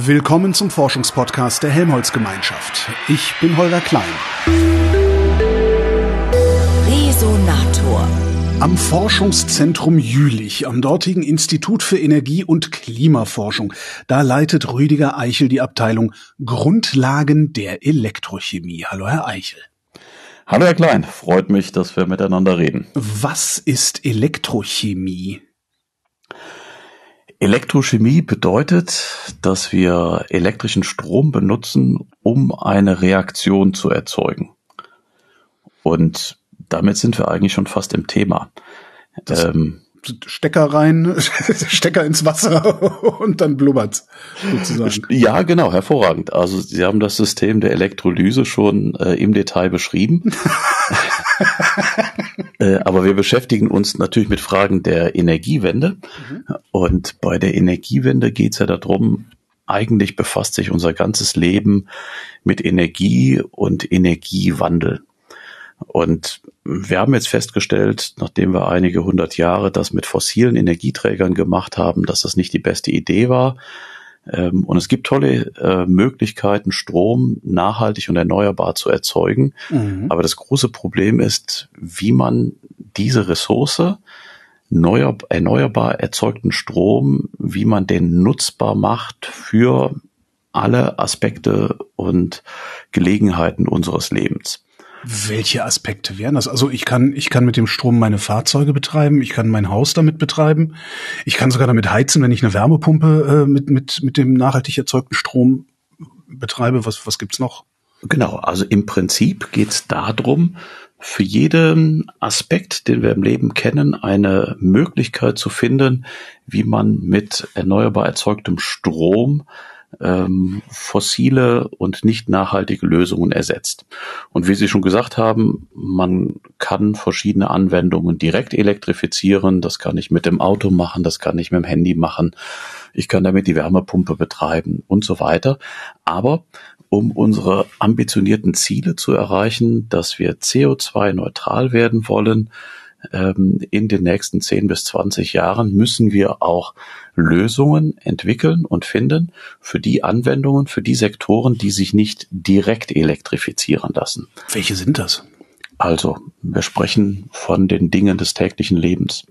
Willkommen zum Forschungspodcast der Helmholtz Gemeinschaft. Ich bin Holger Klein. Resonator. Am Forschungszentrum Jülich, am dortigen Institut für Energie- und Klimaforschung, da leitet Rüdiger Eichel die Abteilung Grundlagen der Elektrochemie. Hallo, Herr Eichel. Hallo, Herr Klein. Freut mich, dass wir miteinander reden. Was ist Elektrochemie? Elektrochemie bedeutet, dass wir elektrischen Strom benutzen, um eine Reaktion zu erzeugen. Und damit sind wir eigentlich schon fast im Thema. Ähm, Stecker rein, Stecker ins Wasser und dann blubbert sozusagen. Ja, genau, hervorragend. Also Sie haben das System der Elektrolyse schon äh, im Detail beschrieben. äh, aber wir beschäftigen uns natürlich mit Fragen der Energiewende. Mhm. Und bei der Energiewende geht es ja darum, eigentlich befasst sich unser ganzes Leben mit Energie und Energiewandel. Und wir haben jetzt festgestellt, nachdem wir einige hundert Jahre das mit fossilen Energieträgern gemacht haben, dass das nicht die beste Idee war. Ähm, und es gibt tolle äh, Möglichkeiten, Strom nachhaltig und erneuerbar zu erzeugen. Mhm. Aber das große Problem ist, wie man diese Ressource, erneuerbar erzeugten Strom, wie man den nutzbar macht für alle Aspekte und Gelegenheiten unseres Lebens. Welche Aspekte wären das? Also ich kann, ich kann mit dem Strom meine Fahrzeuge betreiben, ich kann mein Haus damit betreiben, ich kann sogar damit heizen, wenn ich eine Wärmepumpe äh, mit, mit, mit dem nachhaltig erzeugten Strom betreibe. Was, was gibt's noch? Genau, also im Prinzip geht's darum, für jeden Aspekt, den wir im Leben kennen, eine Möglichkeit zu finden, wie man mit erneuerbar erzeugtem Strom ähm, fossile und nicht nachhaltige Lösungen ersetzt. Und wie Sie schon gesagt haben, man kann verschiedene Anwendungen direkt elektrifizieren. Das kann ich mit dem Auto machen, das kann ich mit dem Handy machen. Ich kann damit die Wärmepumpe betreiben und so weiter. Aber um unsere ambitionierten Ziele zu erreichen, dass wir CO2-neutral werden wollen, ähm, in den nächsten 10 bis 20 Jahren müssen wir auch Lösungen entwickeln und finden für die Anwendungen, für die Sektoren, die sich nicht direkt elektrifizieren lassen. Welche sind das? Also, wir sprechen von den Dingen des täglichen Lebens.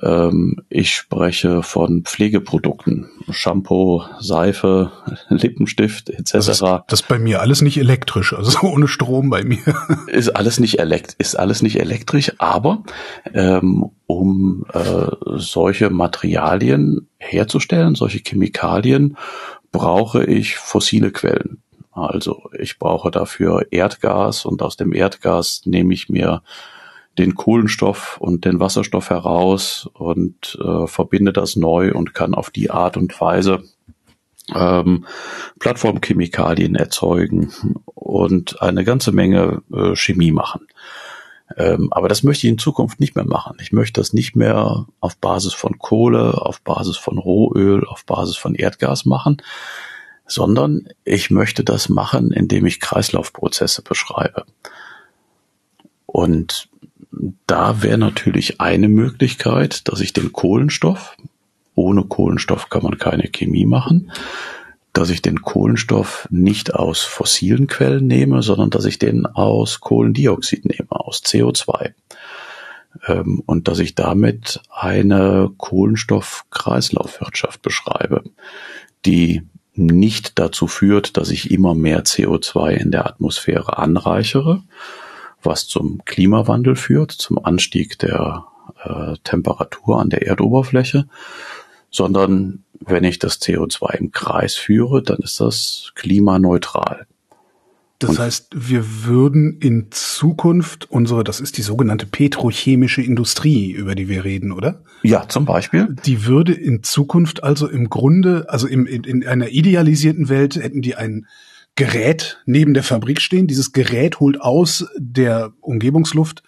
Ähm, ich spreche von Pflegeprodukten, Shampoo, Seife, Lippenstift etc. Das ist, das ist bei mir alles nicht elektrisch, also ohne Strom bei mir. Ist alles nicht elekt ist alles nicht elektrisch, aber ähm, um äh, solche Materialien herzustellen, solche Chemikalien, brauche ich fossile Quellen. Also ich brauche dafür Erdgas und aus dem Erdgas nehme ich mir den Kohlenstoff und den Wasserstoff heraus und äh, verbinde das neu und kann auf die Art und Weise ähm, Plattformchemikalien erzeugen und eine ganze Menge äh, Chemie machen. Ähm, aber das möchte ich in Zukunft nicht mehr machen. Ich möchte das nicht mehr auf Basis von Kohle, auf Basis von Rohöl, auf Basis von Erdgas machen, sondern ich möchte das machen, indem ich Kreislaufprozesse beschreibe. Und da wäre natürlich eine Möglichkeit, dass ich den Kohlenstoff, ohne Kohlenstoff kann man keine Chemie machen, dass ich den Kohlenstoff nicht aus fossilen Quellen nehme, sondern dass ich den aus Kohlendioxid nehme, aus CO2. Ähm, und dass ich damit eine Kohlenstoffkreislaufwirtschaft beschreibe, die nicht dazu führt, dass ich immer mehr CO2 in der Atmosphäre anreichere, was zum Klimawandel führt, zum Anstieg der äh, Temperatur an der Erdoberfläche, sondern wenn ich das CO2 im Kreis führe, dann ist das klimaneutral. Das Und heißt, wir würden in Zukunft unsere, das ist die sogenannte petrochemische Industrie, über die wir reden, oder? Ja, zum Beispiel. Die würde in Zukunft also im Grunde, also im, in, in einer idealisierten Welt hätten die einen Gerät neben der Fabrik stehen. Dieses Gerät holt aus der Umgebungsluft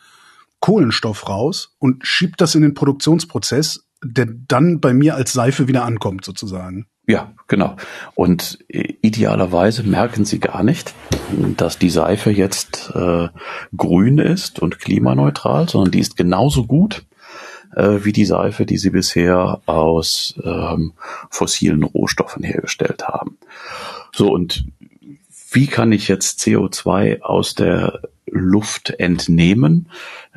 Kohlenstoff raus und schiebt das in den Produktionsprozess, der dann bei mir als Seife wieder ankommt, sozusagen. Ja, genau. Und idealerweise merken Sie gar nicht, dass die Seife jetzt äh, grün ist und klimaneutral, sondern die ist genauso gut äh, wie die Seife, die sie bisher aus ähm, fossilen Rohstoffen hergestellt haben. So, und wie kann ich jetzt CO2 aus der Luft entnehmen?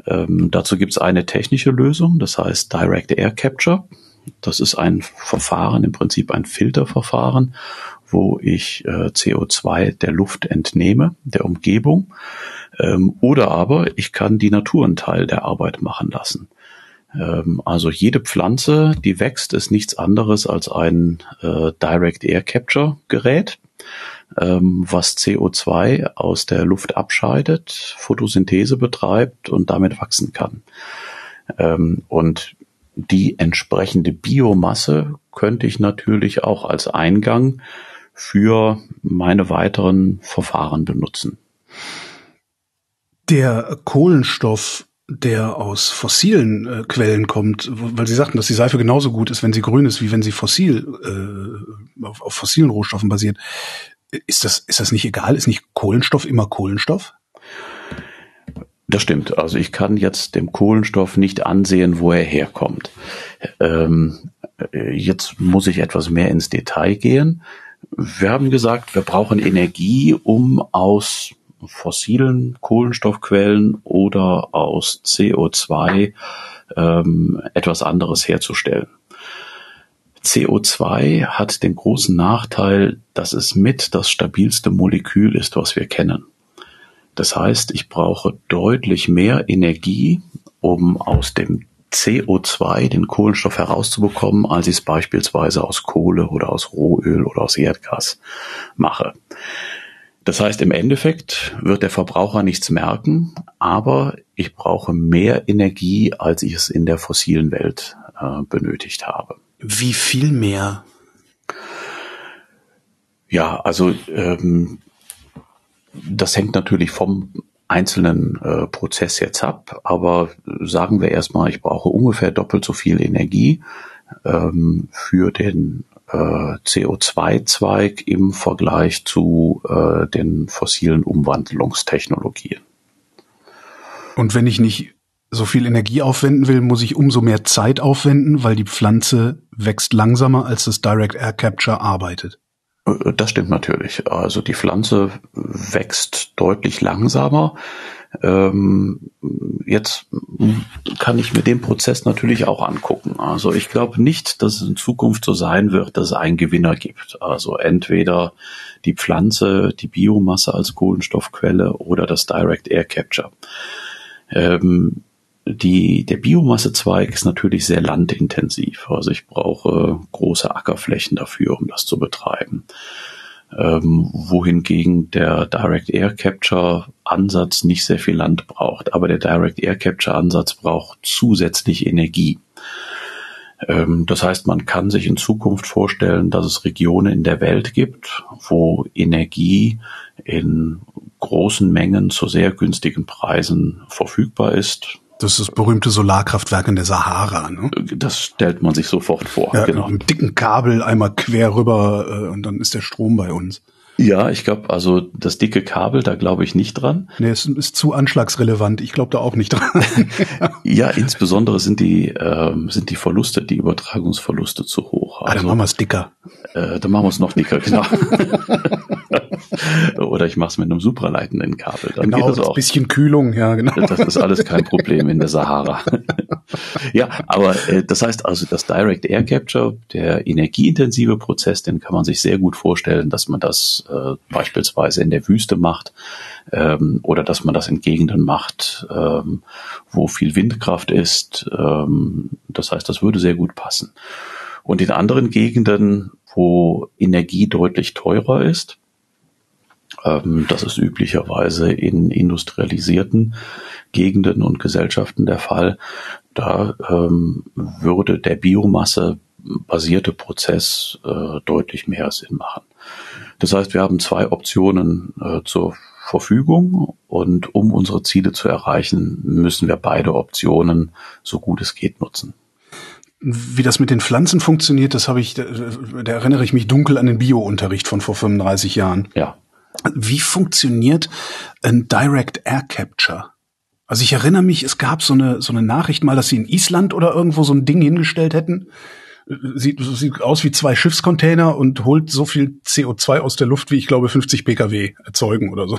Ähm, dazu gibt es eine technische Lösung, das heißt Direct Air Capture. Das ist ein Verfahren, im Prinzip ein Filterverfahren, wo ich äh, CO2 der Luft entnehme, der Umgebung. Ähm, oder aber ich kann die Natur einen Teil der Arbeit machen lassen. Ähm, also jede Pflanze, die wächst, ist nichts anderes als ein äh, Direct Air Capture Gerät, was CO2 aus der Luft abscheidet, Photosynthese betreibt und damit wachsen kann. Ähm, und die entsprechende Biomasse könnte ich natürlich auch als Eingang für meine weiteren Verfahren benutzen. Der Kohlenstoff, der aus fossilen äh, Quellen kommt, weil Sie sagten, dass die Seife genauso gut ist, wenn sie grün ist, wie wenn sie fossil äh, auf, auf fossilen Rohstoffen basiert. Ist das, ist das nicht egal? Ist nicht Kohlenstoff immer Kohlenstoff? Das stimmt. Also ich kann jetzt dem Kohlenstoff nicht ansehen, wo er herkommt. Ähm, jetzt muss ich etwas mehr ins Detail gehen. Wir haben gesagt, wir brauchen Energie, um aus fossilen Kohlenstoffquellen oder aus CO2 ähm, etwas anderes herzustellen. CO2 hat den großen Nachteil, dass es mit das stabilste Molekül ist, was wir kennen. Das heißt, ich brauche deutlich mehr Energie, um aus dem CO2 den Kohlenstoff herauszubekommen, als ich es beispielsweise aus Kohle oder aus Rohöl oder aus Erdgas mache. Das heißt, im Endeffekt wird der Verbraucher nichts merken, aber ich brauche mehr Energie, als ich es in der fossilen Welt äh, benötigt habe. Wie viel mehr? Ja, also ähm, das hängt natürlich vom einzelnen äh, Prozess jetzt ab, aber sagen wir erstmal, ich brauche ungefähr doppelt so viel Energie ähm, für den äh, CO2-Zweig im Vergleich zu äh, den fossilen Umwandlungstechnologien. Und wenn ich nicht so viel Energie aufwenden will, muss ich umso mehr Zeit aufwenden, weil die Pflanze wächst langsamer, als das Direct Air Capture arbeitet. Äh, das stimmt natürlich. Also die Pflanze wächst deutlich langsamer. Ähm, jetzt kann ich mir den Prozess natürlich auch angucken. Also ich glaube nicht, dass es in Zukunft so sein wird, dass es einen Gewinner gibt. Also entweder die Pflanze, die Biomasse als Kohlenstoffquelle oder das Direct Air Capture. Ähm, die, der Biomassezweig ist natürlich sehr landintensiv. Also ich brauche große Ackerflächen dafür, um das zu betreiben. Ähm, wohingegen der Direct Air Capture Ansatz nicht sehr viel Land braucht. Aber der Direct Air Capture Ansatz braucht zusätzlich Energie. Ähm, das heißt, man kann sich in Zukunft vorstellen, dass es Regionen in der Welt gibt, wo Energie in großen Mengen zu sehr günstigen Preisen verfügbar ist. Das ist das berühmte Solarkraftwerk in der Sahara. Ne? Das stellt man sich sofort vor. Ja, genau. Mit dicken Kabel einmal quer rüber äh, und dann ist der Strom bei uns. Ja, ich glaube, also das dicke Kabel, da glaube ich nicht dran. Nee, es ist zu anschlagsrelevant. Ich glaube da auch nicht dran. ja, insbesondere sind die ähm, sind die Verluste, die Übertragungsverluste zu hoch. Also, ah, dann also, machen wir es dicker. Äh, dann machen wir es noch dicker, genau. Oder ich mache es mit einem supraleitenden Kabel. Dann genau, geht das auch. bisschen Kühlung, ja, genau. Das ist alles kein Problem in der Sahara. ja, aber äh, das heißt also, das Direct Air Capture, der energieintensive Prozess, den kann man sich sehr gut vorstellen, dass man das äh, beispielsweise in der Wüste macht ähm, oder dass man das in Gegenden macht, ähm, wo viel Windkraft ist. Ähm, das heißt, das würde sehr gut passen. Und in anderen Gegenden, wo Energie deutlich teurer ist, das ist üblicherweise in industrialisierten Gegenden und Gesellschaften der Fall. Da ähm, würde der Biomasse basierte Prozess äh, deutlich mehr Sinn machen. Das heißt, wir haben zwei Optionen äh, zur Verfügung und um unsere Ziele zu erreichen, müssen wir beide Optionen so gut es geht nutzen. Wie das mit den Pflanzen funktioniert, das habe ich, da, da erinnere ich mich dunkel an den Bio-Unterricht von vor 35 Jahren. Ja. Wie funktioniert ein Direct Air Capture? Also ich erinnere mich, es gab so eine, so eine Nachricht mal, dass sie in Island oder irgendwo so ein Ding hingestellt hätten. Sieht, sieht aus wie zwei Schiffscontainer und holt so viel CO2 aus der Luft, wie ich glaube 50 Pkw erzeugen oder so.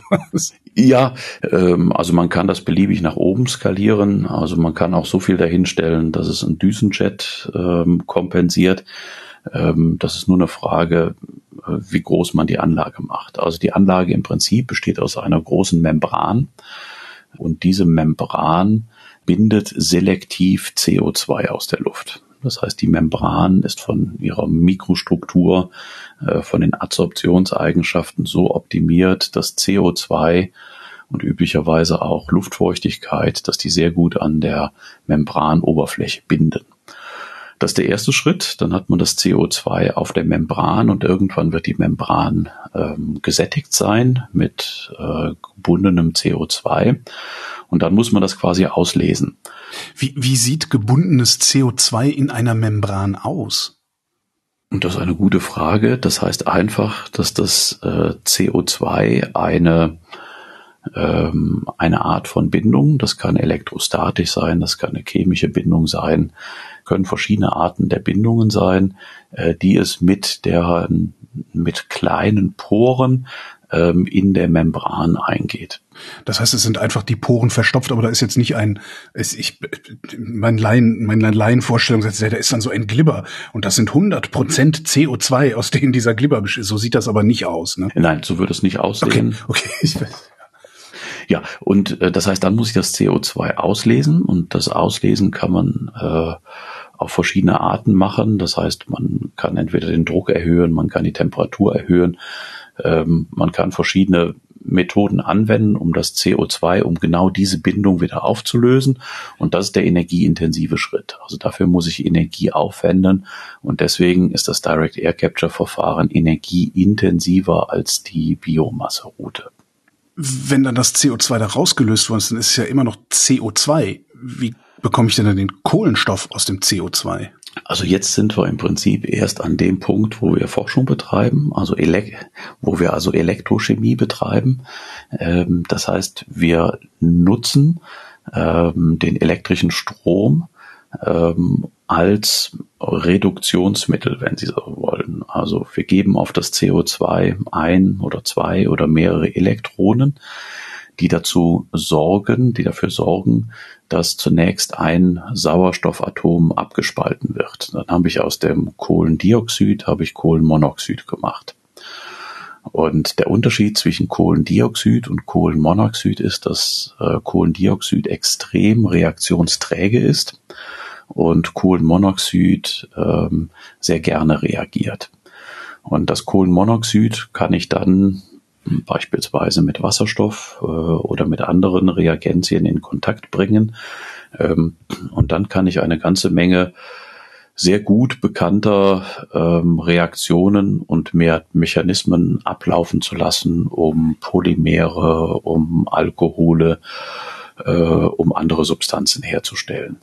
Ja, ähm, also man kann das beliebig nach oben skalieren. Also man kann auch so viel dahinstellen, dass es ein Düsenjet ähm, kompensiert. Ähm, das ist nur eine Frage, wie groß man die Anlage macht. Also die Anlage im Prinzip besteht aus einer großen Membran und diese Membran bindet selektiv CO2 aus der Luft. Das heißt, die Membran ist von ihrer Mikrostruktur, äh, von den Adsorptionseigenschaften so optimiert, dass CO2 und üblicherweise auch Luftfeuchtigkeit, dass die sehr gut an der Membranoberfläche binden. Das ist der erste Schritt. Dann hat man das CO2 auf der Membran und irgendwann wird die Membran ähm, gesättigt sein mit äh, gebundenem CO2. Und dann muss man das quasi auslesen. Wie, wie sieht gebundenes CO2 in einer Membran aus? Und das ist eine gute Frage. Das heißt einfach, dass das äh, CO2 eine ähm, eine Art von Bindung. Das kann elektrostatisch sein, das kann eine chemische Bindung sein, können verschiedene Arten der Bindungen sein, äh, die es mit der mit kleinen Poren ähm, in der Membran eingeht. Das heißt, es sind einfach die Poren verstopft, aber da ist jetzt nicht ein, es, ich, mein Laien, meine Laienvorstellung sagt, da ist dann so ein Glibber und das sind 100 Prozent CO2, aus denen dieser Glibber besteht. So sieht das aber nicht aus. Ne? Nein, so würde es nicht aussehen. Okay, okay. Ja, und äh, das heißt, dann muss ich das CO2 auslesen und das Auslesen kann man äh, auf verschiedene Arten machen. Das heißt, man kann entweder den Druck erhöhen, man kann die Temperatur erhöhen, ähm, man kann verschiedene Methoden anwenden, um das CO2, um genau diese Bindung wieder aufzulösen. Und das ist der energieintensive Schritt. Also dafür muss ich Energie aufwenden. Und deswegen ist das Direct Air Capture Verfahren energieintensiver als die Biomasseroute wenn dann das CO2 da rausgelöst worden ist, dann ist es ja immer noch CO2. Wie bekomme ich denn dann den Kohlenstoff aus dem CO2? Also jetzt sind wir im Prinzip erst an dem Punkt, wo wir Forschung betreiben, also wo wir also Elektrochemie betreiben. Ähm, das heißt, wir nutzen ähm, den elektrischen Strom ähm, als Reduktionsmittel, wenn Sie so wollen. Also wir geben auf das CO2 ein oder zwei oder mehrere Elektronen, die dazu sorgen, die dafür sorgen, dass zunächst ein Sauerstoffatom abgespalten wird. Dann habe ich aus dem Kohlendioxid habe ich Kohlenmonoxid gemacht. Und der Unterschied zwischen Kohlendioxid und Kohlenmonoxid ist, dass äh, Kohlendioxid extrem reaktionsträge ist und Kohlenmonoxid ähm, sehr gerne reagiert. Und das Kohlenmonoxid kann ich dann beispielsweise mit Wasserstoff äh, oder mit anderen Reagenzien in Kontakt bringen. Ähm, und dann kann ich eine ganze Menge sehr gut bekannter ähm, Reaktionen und mehr Mechanismen ablaufen zu lassen, um Polymere, um Alkohole, äh, um andere Substanzen herzustellen.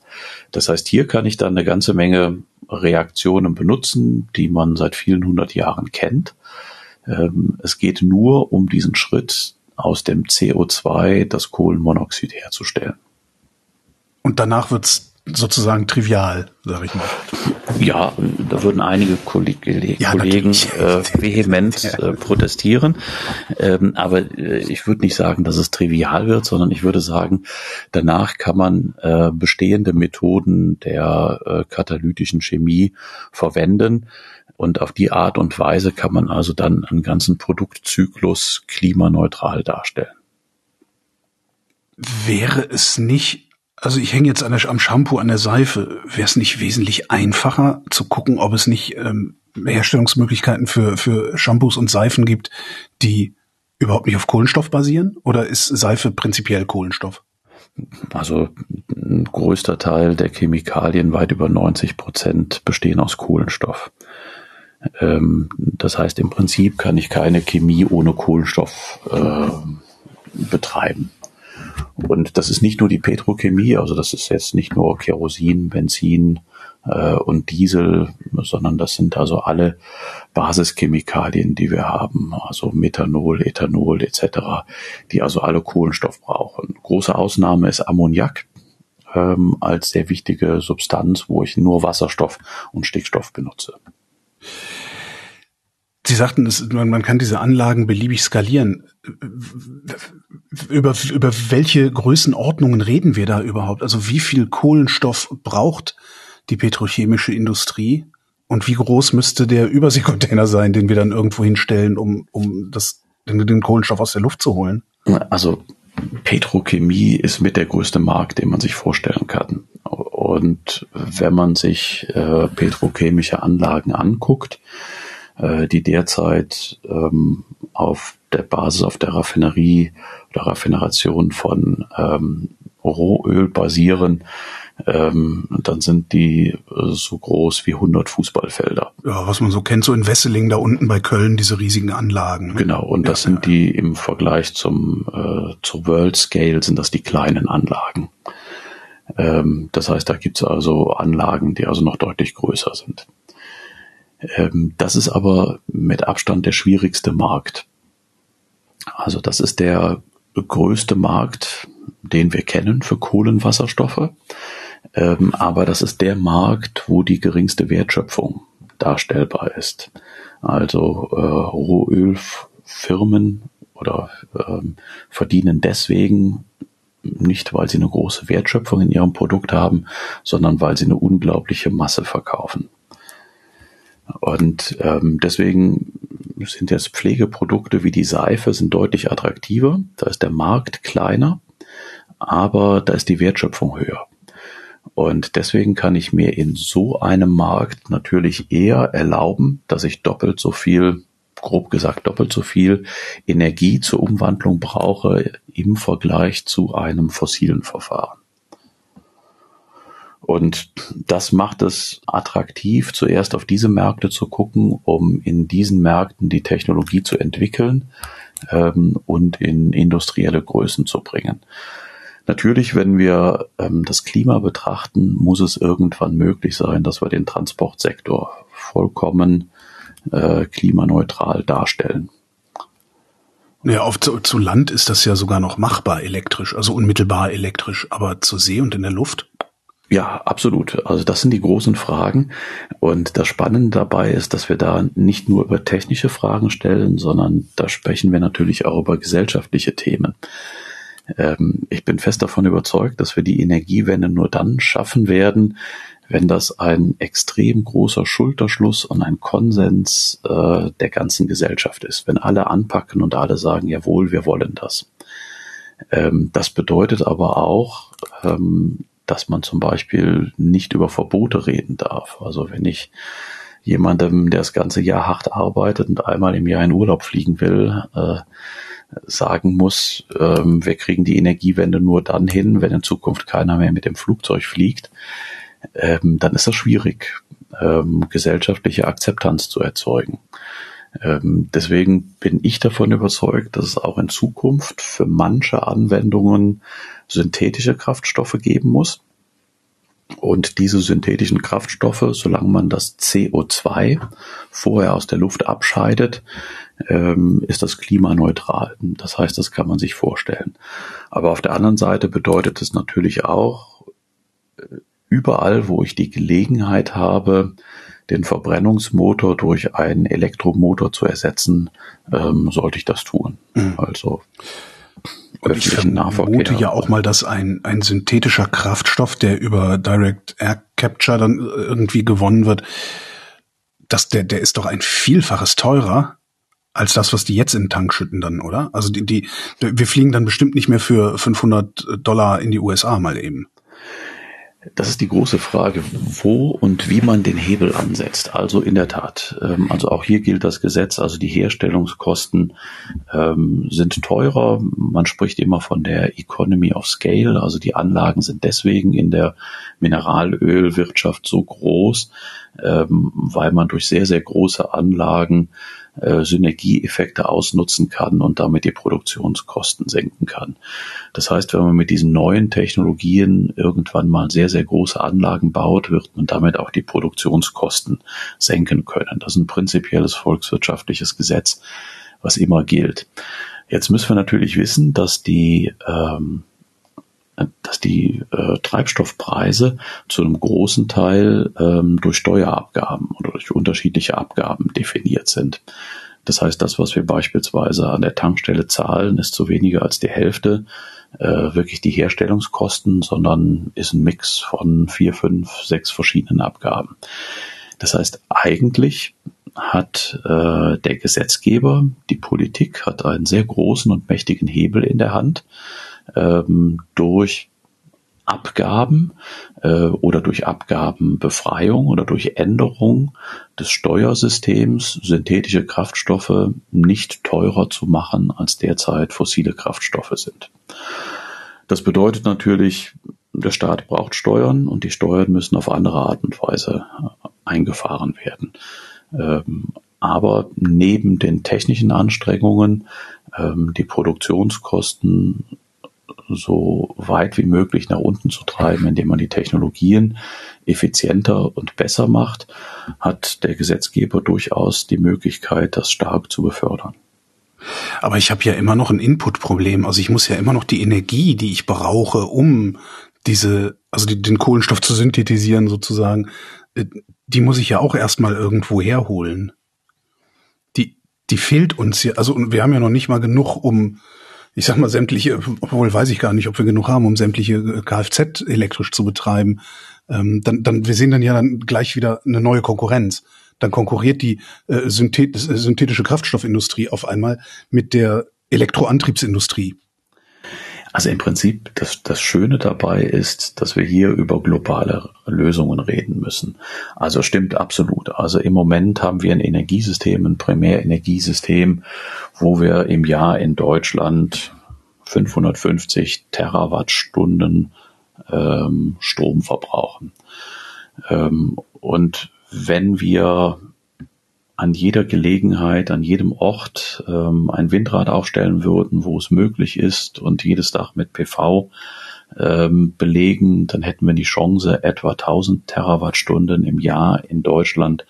Das heißt, hier kann ich dann eine ganze Menge Reaktionen benutzen, die man seit vielen hundert Jahren kennt. Ähm, es geht nur um diesen Schritt aus dem CO2 das Kohlenmonoxid herzustellen. Und danach wird's sozusagen trivial, sage ich mal. Ja, da würden einige Kolleg ja, Kollegen äh, vehement äh, protestieren. Ähm, aber äh, ich würde nicht sagen, dass es trivial wird, sondern ich würde sagen, danach kann man äh, bestehende Methoden der äh, katalytischen Chemie verwenden. Und auf die Art und Weise kann man also dann einen ganzen Produktzyklus klimaneutral darstellen. Wäre es nicht also ich hänge jetzt an der, am Shampoo, an der Seife. Wäre es nicht wesentlich einfacher zu gucken, ob es nicht ähm, Herstellungsmöglichkeiten für, für Shampoos und Seifen gibt, die überhaupt nicht auf Kohlenstoff basieren? Oder ist Seife prinzipiell Kohlenstoff? Also ein größter Teil der Chemikalien, weit über 90 Prozent, bestehen aus Kohlenstoff. Ähm, das heißt, im Prinzip kann ich keine Chemie ohne Kohlenstoff äh, betreiben. Und das ist nicht nur die Petrochemie, also das ist jetzt nicht nur Kerosin, Benzin, äh, und Diesel, sondern das sind also alle Basischemikalien, die wir haben, also Methanol, Ethanol etc., die also alle Kohlenstoff brauchen. Große Ausnahme ist Ammoniak ähm, als sehr wichtige Substanz, wo ich nur Wasserstoff und Stickstoff benutze. Sie sagten, es, man, man kann diese Anlagen beliebig skalieren. Über, über welche Größenordnungen reden wir da überhaupt? Also wie viel Kohlenstoff braucht die petrochemische Industrie? Und wie groß müsste der Überseekontainer sein, den wir dann irgendwo hinstellen, um, um das, den, den Kohlenstoff aus der Luft zu holen? Also Petrochemie ist mit der größte Markt, den man sich vorstellen kann. Und wenn man sich äh, petrochemische Anlagen anguckt, die derzeit ähm, auf der Basis, auf der Raffinerie oder Raffineration von ähm, Rohöl basieren, ähm, dann sind die äh, so groß wie 100 Fußballfelder. Ja, was man so kennt, so in Wesseling da unten bei Köln, diese riesigen Anlagen. Ne? Genau, und das ja, sind ja. die im Vergleich zum äh, zur World Scale sind das die kleinen Anlagen. Ähm, das heißt, da gibt's also Anlagen, die also noch deutlich größer sind. Ähm, das ist aber mit Abstand der schwierigste Markt. Also das ist der größte Markt, den wir kennen für Kohlenwasserstoffe. Ähm, aber das ist der Markt, wo die geringste Wertschöpfung darstellbar ist. Also äh, Rohölfirmen oder ähm, verdienen deswegen nicht, weil sie eine große Wertschöpfung in ihrem Produkt haben, sondern weil sie eine unglaubliche Masse verkaufen. Und ähm, deswegen sind jetzt Pflegeprodukte wie die Seife sind deutlich attraktiver. Da ist der Markt kleiner, aber da ist die Wertschöpfung höher. Und deswegen kann ich mir in so einem Markt natürlich eher erlauben, dass ich doppelt so viel, grob gesagt doppelt so viel Energie zur Umwandlung brauche im Vergleich zu einem fossilen Verfahren. Und das macht es attraktiv, zuerst auf diese Märkte zu gucken, um in diesen Märkten die Technologie zu entwickeln ähm, und in industrielle Größen zu bringen. Natürlich, wenn wir ähm, das Klima betrachten, muss es irgendwann möglich sein, dass wir den Transportsektor vollkommen äh, klimaneutral darstellen. Ja, auf zu, zu Land ist das ja sogar noch machbar elektrisch, also unmittelbar elektrisch, aber zur See und in der Luft? Ja, absolut. Also das sind die großen Fragen. Und das Spannende dabei ist, dass wir da nicht nur über technische Fragen stellen, sondern da sprechen wir natürlich auch über gesellschaftliche Themen. Ähm, ich bin fest davon überzeugt, dass wir die Energiewende nur dann schaffen werden, wenn das ein extrem großer Schulterschluss und ein Konsens äh, der ganzen Gesellschaft ist. Wenn alle anpacken und alle sagen, jawohl, wir wollen das. Ähm, das bedeutet aber auch, ähm, dass man zum Beispiel nicht über Verbote reden darf. Also wenn ich jemandem, der das ganze Jahr hart arbeitet und einmal im Jahr in Urlaub fliegen will, äh, sagen muss, ähm, wir kriegen die Energiewende nur dann hin, wenn in Zukunft keiner mehr mit dem Flugzeug fliegt, ähm, dann ist das schwierig, ähm, gesellschaftliche Akzeptanz zu erzeugen. Ähm, deswegen bin ich davon überzeugt, dass es auch in Zukunft für manche Anwendungen synthetische Kraftstoffe geben muss. Und diese synthetischen Kraftstoffe, solange man das CO2 vorher aus der Luft abscheidet, ähm, ist das klimaneutral. Das heißt, das kann man sich vorstellen. Aber auf der anderen Seite bedeutet es natürlich auch, äh, überall, wo ich die Gelegenheit habe, den Verbrennungsmotor durch einen Elektromotor zu ersetzen, ähm, sollte ich das tun. Mhm. Also und ich vermute ja auch mal, dass ein, ein synthetischer Kraftstoff, der über Direct Air Capture dann irgendwie gewonnen wird, dass der, der ist doch ein Vielfaches teurer als das, was die jetzt in den Tank schütten dann, oder? Also die, die, wir fliegen dann bestimmt nicht mehr für 500 Dollar in die USA mal eben. Das ist die große Frage, wo und wie man den Hebel ansetzt. Also in der Tat, ähm, also auch hier gilt das Gesetz, also die Herstellungskosten ähm, sind teurer. Man spricht immer von der Economy of Scale, also die Anlagen sind deswegen in der Mineralölwirtschaft so groß, ähm, weil man durch sehr, sehr große Anlagen Synergieeffekte ausnutzen kann und damit die Produktionskosten senken kann. Das heißt, wenn man mit diesen neuen Technologien irgendwann mal sehr, sehr große Anlagen baut, wird man damit auch die Produktionskosten senken können. Das ist ein prinzipielles volkswirtschaftliches Gesetz, was immer gilt. Jetzt müssen wir natürlich wissen, dass die ähm, dass die äh, Treibstoffpreise zu einem großen Teil ähm, durch Steuerabgaben oder durch unterschiedliche Abgaben definiert sind. Das heißt, das, was wir beispielsweise an der Tankstelle zahlen, ist so weniger als die Hälfte äh, wirklich die Herstellungskosten, sondern ist ein Mix von vier, fünf, sechs verschiedenen Abgaben. Das heißt, eigentlich hat äh, der Gesetzgeber, die Politik, hat einen sehr großen und mächtigen Hebel in der Hand, ähm, durch Abgaben äh, oder durch Abgabenbefreiung oder durch Änderung des Steuersystems synthetische Kraftstoffe nicht teurer zu machen, als derzeit fossile Kraftstoffe sind. Das bedeutet natürlich, der Staat braucht Steuern und die Steuern müssen auf andere Art und Weise äh, eingefahren werden. Ähm, aber neben den technischen Anstrengungen, ähm, die Produktionskosten so weit wie möglich nach unten zu treiben, indem man die Technologien effizienter und besser macht, hat der Gesetzgeber durchaus die Möglichkeit, das stark zu befördern. Aber ich habe ja immer noch ein Inputproblem. Also ich muss ja immer noch die Energie, die ich brauche, um diese, also die, den Kohlenstoff zu synthetisieren sozusagen, äh, die muss ich ja auch erstmal irgendwo herholen. Die, die fehlt uns ja. Also wir haben ja noch nicht mal genug, um ich sag mal, sämtliche, obwohl weiß ich gar nicht, ob wir genug haben, um sämtliche äh, Kfz elektrisch zu betreiben, ähm, dann, dann, wir sehen dann ja dann gleich wieder eine neue Konkurrenz. Dann konkurriert die äh, synthet äh, synthetische Kraftstoffindustrie auf einmal mit der Elektroantriebsindustrie. Also im Prinzip, das, das Schöne dabei ist, dass wir hier über globale Lösungen reden müssen. Also stimmt absolut. Also im Moment haben wir ein Energiesystem, ein Primärenergiesystem, wo wir im Jahr in Deutschland 550 Terawattstunden ähm, Strom verbrauchen. Ähm, und wenn wir an jeder Gelegenheit, an jedem Ort ähm, ein Windrad aufstellen würden, wo es möglich ist und jedes Dach mit PV ähm, belegen, dann hätten wir die Chance, etwa 1000 Terawattstunden im Jahr in Deutschland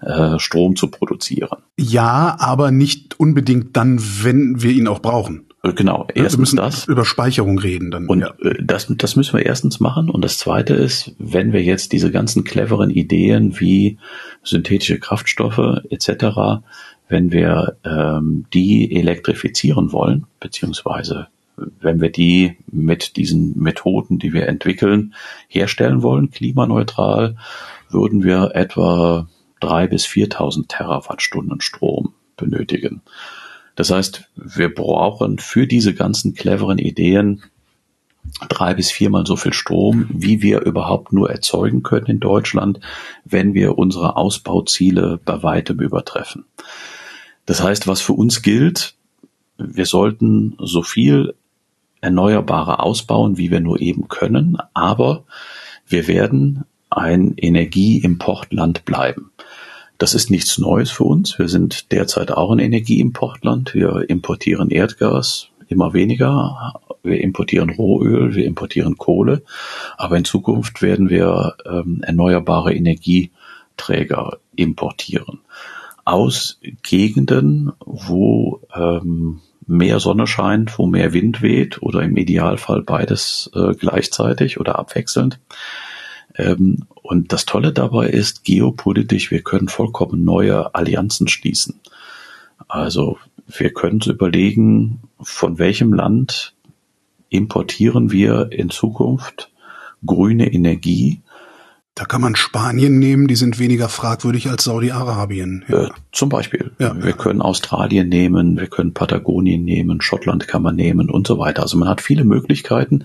äh, Strom zu produzieren. Ja, aber nicht unbedingt dann, wenn wir ihn auch brauchen. Äh, genau, erstens wir müssen das. Über Speicherung reden dann. Und ja. Äh, das, das müssen wir erstens machen. Und das zweite ist, wenn wir jetzt diese ganzen cleveren Ideen wie synthetische Kraftstoffe etc., wenn wir ähm, die elektrifizieren wollen, beziehungsweise wenn wir die mit diesen Methoden, die wir entwickeln, herstellen wollen, klimaneutral, würden wir etwa drei bis 4.000 Terawattstunden Strom benötigen. Das heißt, wir brauchen für diese ganzen cleveren Ideen drei bis viermal so viel Strom, wie wir überhaupt nur erzeugen können in Deutschland, wenn wir unsere Ausbauziele bei weitem übertreffen. Das heißt, was für uns gilt, wir sollten so viel Erneuerbare ausbauen, wie wir nur eben können, aber wir werden ein Energieimportland bleiben. Das ist nichts Neues für uns. Wir sind derzeit auch ein Energieimportland. Wir importieren Erdgas immer weniger. Wir importieren Rohöl, wir importieren Kohle. Aber in Zukunft werden wir ähm, erneuerbare Energieträger importieren. Aus Gegenden, wo ähm, mehr Sonne scheint, wo mehr Wind weht oder im Idealfall beides äh, gleichzeitig oder abwechselnd. Ähm, und das Tolle dabei ist, geopolitisch, wir können vollkommen neue Allianzen schließen. Also wir können uns überlegen, von welchem Land importieren wir in Zukunft grüne Energie da kann man Spanien nehmen, die sind weniger fragwürdig als Saudi-Arabien. Ja. Äh, zum Beispiel. Ja, wir ja. können Australien nehmen, wir können Patagonien nehmen, Schottland kann man nehmen und so weiter. Also man hat viele Möglichkeiten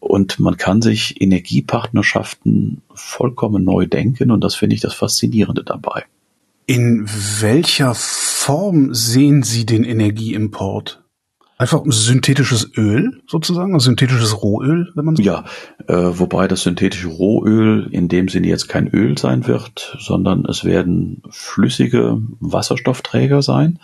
und man kann sich Energiepartnerschaften vollkommen neu denken und das finde ich das Faszinierende dabei. In welcher Form sehen Sie den Energieimport? Einfach synthetisches Öl sozusagen, also synthetisches Rohöl, wenn man so Ja, äh, wobei das synthetische Rohöl in dem Sinne jetzt kein Öl sein wird, sondern es werden flüssige Wasserstoffträger sein.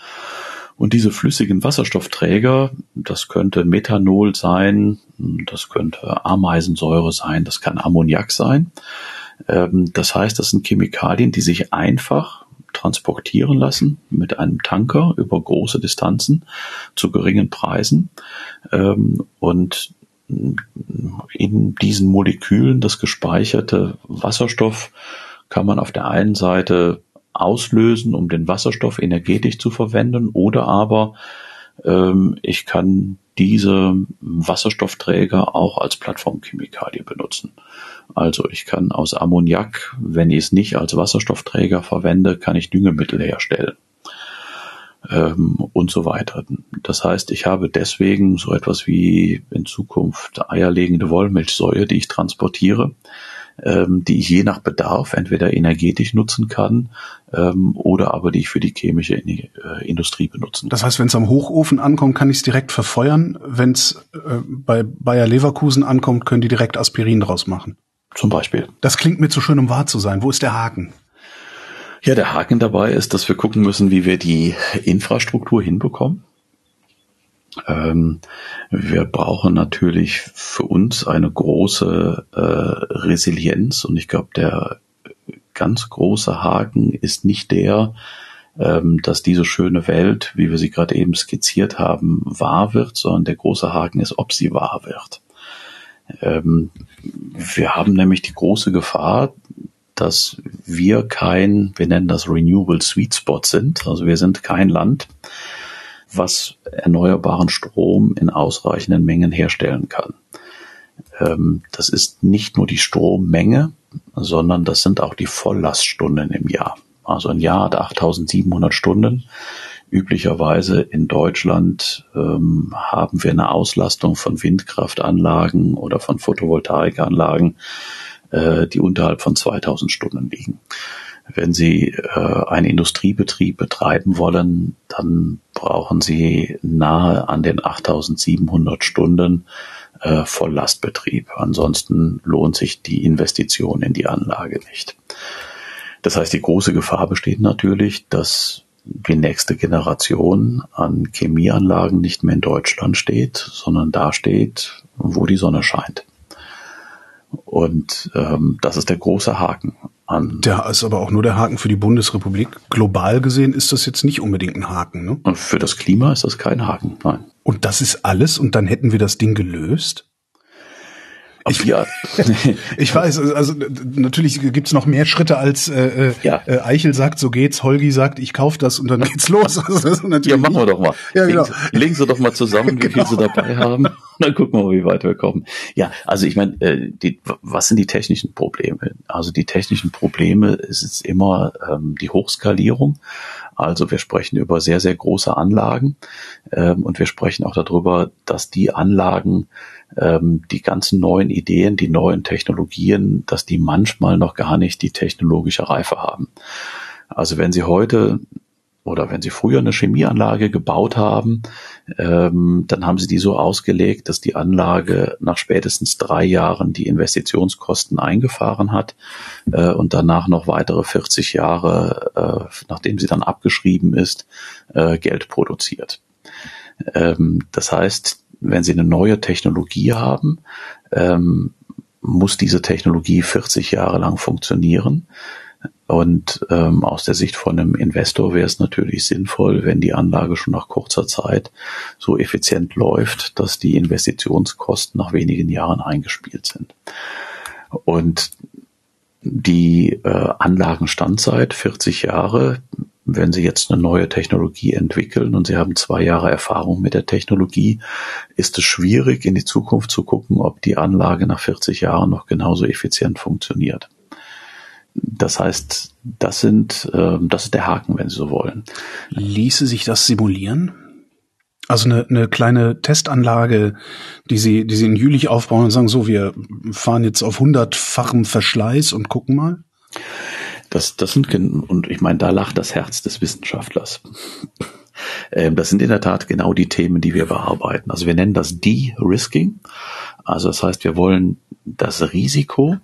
Und diese flüssigen Wasserstoffträger, das könnte Methanol sein, das könnte Ameisensäure sein, das kann Ammoniak sein. Ähm, das heißt, das sind Chemikalien, die sich einfach transportieren lassen mit einem Tanker über große Distanzen zu geringen Preisen. Ähm, und in diesen Molekülen das gespeicherte Wasserstoff kann man auf der einen Seite auslösen, um den Wasserstoff energetisch zu verwenden, oder aber ähm, ich kann diese Wasserstoffträger auch als Plattformchemikalie benutzen. Also ich kann aus Ammoniak, wenn ich es nicht als Wasserstoffträger verwende, kann ich Düngemittel herstellen ähm, und so weiter. Das heißt, ich habe deswegen so etwas wie in Zukunft eierlegende Wollmilchsäure, die ich transportiere, ähm, die ich je nach Bedarf entweder energetisch nutzen kann ähm, oder aber die ich für die chemische äh, Industrie benutzen kann. Das heißt, wenn es am Hochofen ankommt, kann ich es direkt verfeuern. Wenn es äh, bei Bayer Leverkusen ankommt, können die direkt Aspirin draus machen. Zum Beispiel. Das klingt mir zu schön, um wahr zu sein. Wo ist der Haken? Ja, der Haken dabei ist, dass wir gucken müssen, wie wir die Infrastruktur hinbekommen. Ähm, wir brauchen natürlich für uns eine große äh, Resilienz und ich glaube, der ganz große Haken ist nicht der, ähm, dass diese schöne Welt, wie wir sie gerade eben skizziert haben, wahr wird, sondern der große Haken ist, ob sie wahr wird. Ähm, wir haben nämlich die große Gefahr, dass wir kein, wir nennen das Renewable Sweet Spot sind. Also wir sind kein Land, was erneuerbaren Strom in ausreichenden Mengen herstellen kann. Ähm, das ist nicht nur die Strommenge, sondern das sind auch die Volllaststunden im Jahr. Also ein Jahr hat 8700 Stunden. Üblicherweise in Deutschland ähm, haben wir eine Auslastung von Windkraftanlagen oder von Photovoltaikanlagen, äh, die unterhalb von 2000 Stunden liegen. Wenn Sie äh, einen Industriebetrieb betreiben wollen, dann brauchen Sie nahe an den 8700 Stunden äh, Volllastbetrieb. Ansonsten lohnt sich die Investition in die Anlage nicht. Das heißt, die große Gefahr besteht natürlich, dass die nächste Generation an Chemieanlagen nicht mehr in Deutschland steht, sondern da steht, wo die Sonne scheint. Und ähm, das ist der große Haken. An der ist aber auch nur der Haken für die Bundesrepublik. Global gesehen ist das jetzt nicht unbedingt ein Haken. Ne? Und für das Klima ist das kein Haken, nein. Und das ist alles und dann hätten wir das Ding gelöst? Ich, ja. ich weiß, also natürlich gibt's noch mehr Schritte als äh, äh, ja. äh, Eichel sagt, so geht's, Holgi sagt, ich kauf das und dann geht's los. Also ja, machen wir doch mal. Ja, genau. legen, legen Sie doch mal zusammen, wie genau. viel Sie dabei haben. Dann gucken wir, wie weit wir kommen. Ja, also ich meine, äh, die, was sind die technischen Probleme? Also die technischen Probleme ist jetzt immer ähm, die Hochskalierung. Also wir sprechen über sehr, sehr große Anlagen ähm, und wir sprechen auch darüber, dass die Anlagen ähm, die ganzen neuen Ideen, die neuen Technologien, dass die manchmal noch gar nicht die technologische Reife haben. Also wenn Sie heute oder wenn Sie früher eine Chemieanlage gebaut haben, ähm, dann haben Sie die so ausgelegt, dass die Anlage nach spätestens drei Jahren die Investitionskosten eingefahren hat äh, und danach noch weitere 40 Jahre, äh, nachdem sie dann abgeschrieben ist, äh, Geld produziert. Ähm, das heißt, wenn Sie eine neue Technologie haben, ähm, muss diese Technologie 40 Jahre lang funktionieren. Und ähm, aus der Sicht von einem Investor wäre es natürlich sinnvoll, wenn die Anlage schon nach kurzer Zeit so effizient läuft, dass die Investitionskosten nach wenigen Jahren eingespielt sind. Und die äh, Anlagenstandzeit 40 Jahre wenn Sie jetzt eine neue Technologie entwickeln und Sie haben zwei Jahre Erfahrung mit der Technologie, ist es schwierig, in die Zukunft zu gucken, ob die Anlage nach 40 Jahren noch genauso effizient funktioniert. Das heißt, das sind, äh, das ist der Haken, wenn Sie so wollen. Ließe sich das simulieren? Also eine, eine kleine Testanlage, die Sie, die Sie in Jülich aufbauen und sagen, so, wir fahren jetzt auf hundertfachem Verschleiß und gucken mal? Das, das sind, und ich meine, da lacht das Herz des Wissenschaftlers. Ähm, das sind in der Tat genau die Themen, die wir bearbeiten. Also wir nennen das De-Risking. Also das heißt, wir wollen das Risiko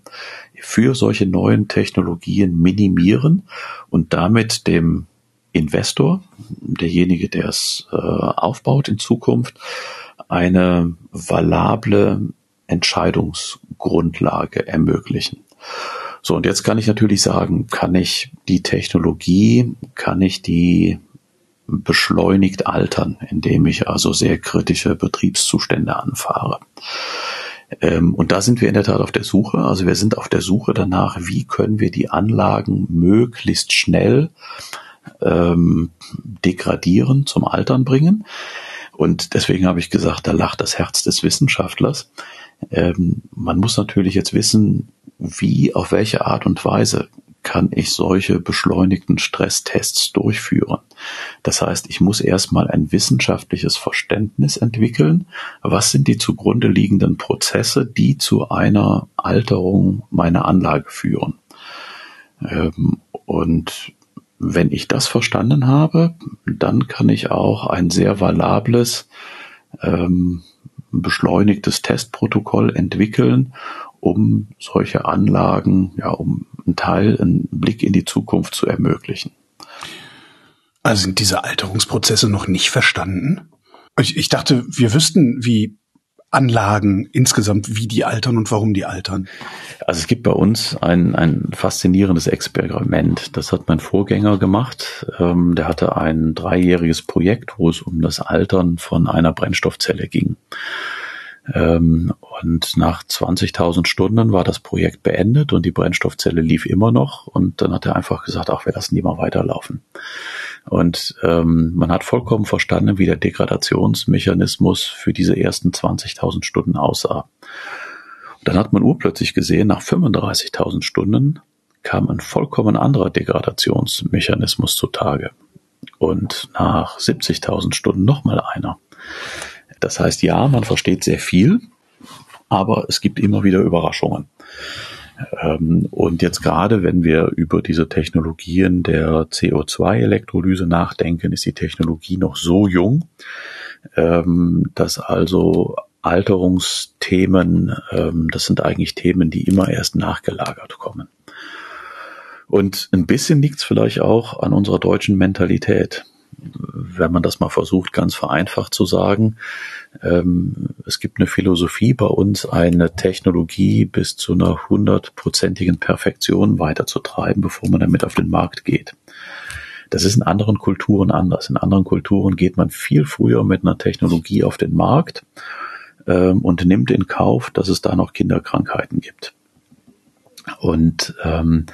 für solche neuen Technologien minimieren und damit dem Investor, derjenige, der es äh, aufbaut in Zukunft, eine valable Entscheidungsgrundlage ermöglichen. So, und jetzt kann ich natürlich sagen, kann ich die Technologie, kann ich die beschleunigt altern, indem ich also sehr kritische Betriebszustände anfahre. Ähm, und da sind wir in der Tat auf der Suche. Also wir sind auf der Suche danach, wie können wir die Anlagen möglichst schnell ähm, degradieren, zum Altern bringen. Und deswegen habe ich gesagt, da lacht das Herz des Wissenschaftlers. Ähm, man muss natürlich jetzt wissen, wie, auf welche Art und Weise kann ich solche beschleunigten Stresstests durchführen. Das heißt, ich muss erstmal ein wissenschaftliches Verständnis entwickeln. Was sind die zugrunde liegenden Prozesse, die zu einer Alterung meiner Anlage führen? Ähm, und wenn ich das verstanden habe, dann kann ich auch ein sehr valables, ähm, beschleunigtes Testprotokoll entwickeln, um solche Anlagen, ja, um einen Teil, einen Blick in die Zukunft zu ermöglichen. Also sind diese Alterungsprozesse noch nicht verstanden? Ich, ich dachte, wir wüssten, wie Anlagen insgesamt, wie die altern und warum die altern. Also es gibt bei uns ein, ein faszinierendes Experiment. Das hat mein Vorgänger gemacht. Ähm, der hatte ein dreijähriges Projekt, wo es um das Altern von einer Brennstoffzelle ging. Ähm, und nach 20.000 Stunden war das Projekt beendet und die Brennstoffzelle lief immer noch. Und dann hat er einfach gesagt, ach, wir lassen die mal weiterlaufen. Und ähm, man hat vollkommen verstanden, wie der Degradationsmechanismus für diese ersten 20.000 Stunden aussah. Und dann hat man urplötzlich gesehen, nach 35.000 Stunden kam ein vollkommen anderer Degradationsmechanismus zutage. Und nach 70.000 Stunden nochmal einer. Das heißt, ja, man versteht sehr viel, aber es gibt immer wieder Überraschungen. Ähm, und jetzt gerade, wenn wir über diese Technologien der CO2-Elektrolyse nachdenken, ist die Technologie noch so jung, ähm, dass also Alterungsthemen, ähm, das sind eigentlich Themen, die immer erst nachgelagert kommen. Und ein bisschen liegt es vielleicht auch an unserer deutschen Mentalität wenn man das mal versucht, ganz vereinfacht zu sagen, ähm, es gibt eine Philosophie bei uns, eine Technologie bis zu einer hundertprozentigen Perfektion weiterzutreiben, bevor man damit auf den Markt geht. Das ist in anderen Kulturen anders. In anderen Kulturen geht man viel früher mit einer Technologie auf den Markt ähm, und nimmt in Kauf, dass es da noch Kinderkrankheiten gibt. Und ähm,